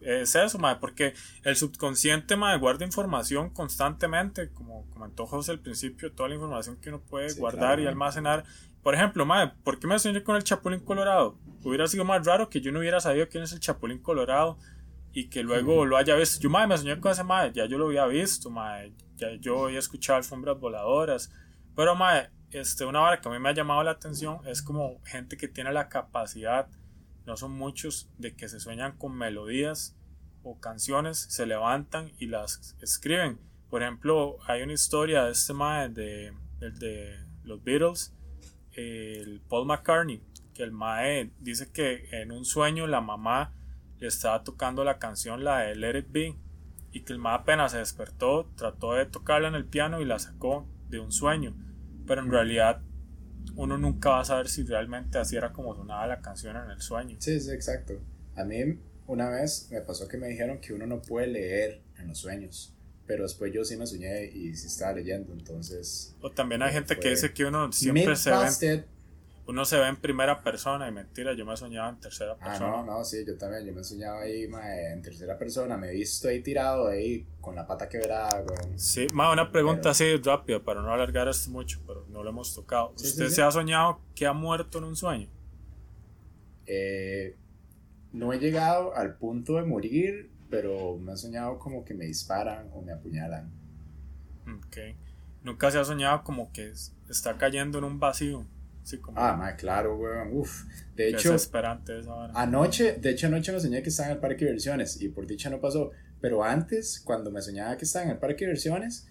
es eso, mae, porque el subconsciente mae, guarda información constantemente, como comentó José al principio, toda la información que uno puede Sí, guardar claro, y almacenar. Por ejemplo, mae, ¿por qué me soñé con el Chapulín Colorado? Hubiera sido más raro que yo no hubiera sabido quién es el Chapulín Colorado y que luego lo haya visto. Yo, mae, me soñé con ese mae, ya yo lo había visto, mae, ya yo había escuchado alfombras voladoras. Pero, mae, este, una vara que a mí me ha llamado la atención es como gente que tiene la capacidad, no son muchos, de que se sueñan con melodías o canciones, se levantan y las escriben. Por ejemplo, hay una historia de este mae de, el de los Beatles, el Paul McCartney, que el mae dice que en un sueño la mamá le estaba tocando la canción, la de Let It Be, y que el mae apenas se despertó, trató de tocarla en el piano y la sacó de un sueño. Pero en realidad uno nunca va a saber si realmente así era como sonaba la canción en el sueño. Sí, sí, exacto. A mí una vez me pasó que me dijeron que uno no puede leer en los sueños, pero después yo sí me soñé y sí estaba leyendo, entonces... O también hay gente que dice que uno siempre se ve, uno se ve en primera persona y mentira, yo me soñaba en tercera Ah, persona. no, no, sí, yo también, yo me soñaba ahí mae, en tercera persona, me he visto ahí tirado ahí con la pata quebrada, weón. Sí, ma, una pregunta Pero- así rápida para no alargar esto mucho, pero no lo hemos tocado. Sí, ¿Usted sí. se ha soñado que ha muerto en un sueño? Eh, no he llegado al punto de morir, pero me he soñado como que me disparan o me apuñalan. Ok. Nunca se ha soñado como que es- está cayendo en un vacío. Sí, como Ah, mae, claro, weón, uf. De hecho, desesperante esa vara. Anoche, de hecho anoche me soñé que estaba en el parque de diversiones y por dicha no pasó, pero antes, cuando me soñaba que estaba en el parque de diversiones,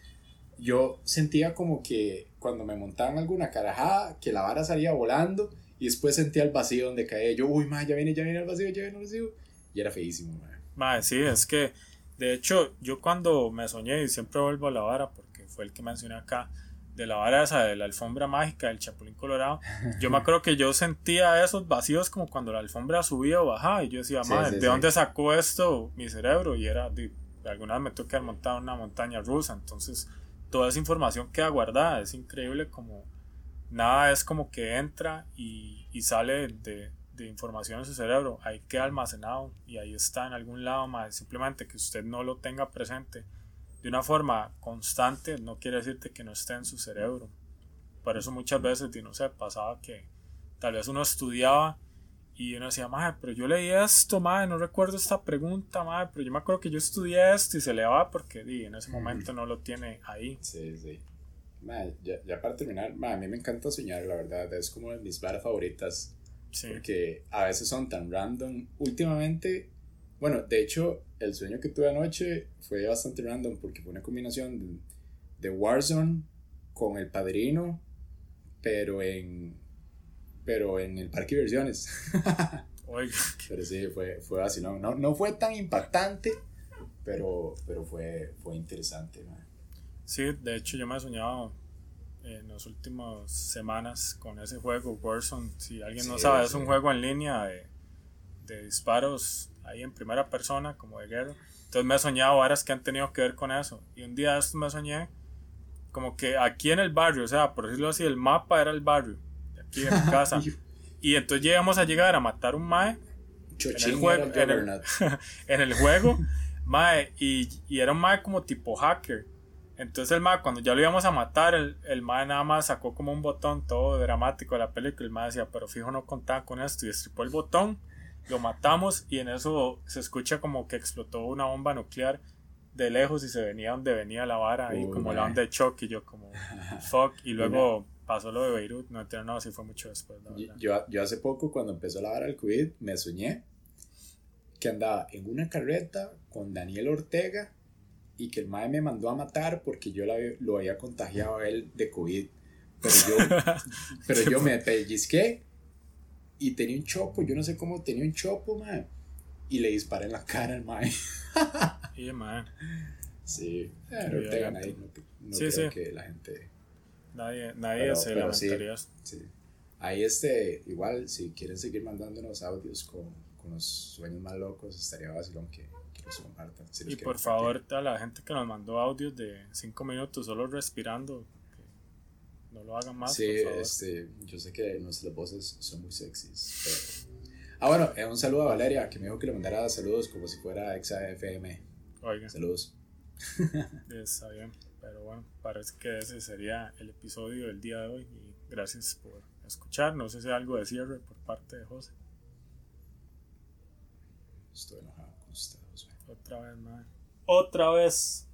yo sentía como que cuando me montaban alguna carajada, que la vara salía volando y después sentía el vacío donde caía yo, uy, ma, ya viene, ya viene el vacío, ya viene el vacío, y era feísimo, ma. Mae, sí, es que de hecho yo cuando me soñé y siempre vuelvo a la vara porque fue el que mencioné acá de la vara esa de la alfombra mágica del Chapulín Colorado, yo me acuerdo que yo sentía esos vacíos como cuando la alfombra subía o bajaba y yo decía, Sí, madre, sí, ¿de sí. dónde sacó esto mi cerebro? Y era, de, alguna vez me tuve que haber montado una montaña rusa, entonces toda esa información queda guardada, es increíble como nada es como que entra y, y sale de, de información en su cerebro, ahí queda almacenado y ahí está en algún lado, más simplemente que usted no lo tenga presente de una forma constante no quiere decirte que no esté en su cerebro. Por eso muchas veces, y no sé, pasaba que tal vez uno estudiaba y uno decía, madre, pero yo leí esto, madre, no recuerdo esta pregunta, madre, pero yo me acuerdo que yo estudié esto y se le va porque di, en ese momento no lo tiene ahí. Sí, sí. Ma, ya, ya para terminar, ma, a mí me encanta soñar, la verdad, es como de mis varas favoritas, Sí. porque a veces son tan random. Últimamente, bueno, de hecho, el sueño que tuve anoche fue bastante random porque fue una combinación de, de Warzone con El Padrino, pero en, pero en el parque de diversiones. [LAUGHS] Oiga, pero sí, fue, fue vacilón. No, no fue tan impactante, pero, pero fue, fue interesante. sí, de hecho yo me he soñado en las últimas semanas con ese juego, Warzone. Si alguien no Sí, sabe, es un juego en línea de, de disparos ahí en primera persona, como de guerra. Entonces me he soñado varas que han tenido que ver con eso. Y un día me soñé como que aquí en el barrio, o sea, por decirlo así, el mapa era el barrio, de aquí de mi [LAUGHS] casa. y entonces llegamos a llegar a matar un mae juego- en el- Juggernaut. [LAUGHS] en el juego, mae, y, y era un mae como tipo hacker. Entonces el mae, cuando ya lo íbamos a matar, el, el mae nada más sacó como un botón todo dramático de la película. El mae decía, pero fijo no contaba con esto. Y estripó el botón, lo matamos y en eso se escucha como que explotó una bomba nuclear de lejos y se venía donde venía la vara y como la onda de choque y yo como fuck. Y [LAUGHS] luego pasó lo de Beirut. No, no, no, sí fue mucho después. la yo, yo hace poco, cuando empezó la vara del COVID, me soñé que andaba en una carreta con Daniel Ortega y que el mae me mandó a matar porque yo la- lo había contagiado a él de COVID. Pero yo, [LAUGHS] pero yo me pellizqué y tenía un chopo, yo no sé cómo tenía un chopo, mae. Y le disparé en la cara al mae. [LAUGHS] Y mae, Sí, Ortega, violento. nadie, no, no Sí, creo sí. que la gente... nadie, nadie Pero- se pero sí. lamentaría eso. Sí. Ahí este, igual, si quieren seguir mandándonos audios con, con los sueños más locos, estaría vacilón que, si Y por favor, a la gente que nos mandó audios de 5 minutos solo respirando, que no lo hagan más. Sí, por favor. este, yo sé que nuestras voces son muy sexys. Pero... Ah, bueno, eh, un saludo a Valeria, que me dijo que le mandara saludos como si fuera exa FM. Oigan, Saludos. [LAUGHS] está bien. Pero bueno, parece que ese sería el episodio del día de hoy. Y gracias por escuchar. No sé si hay algo de cierre por parte de José. Estoy enojado. Otra vez, man. Otra vez.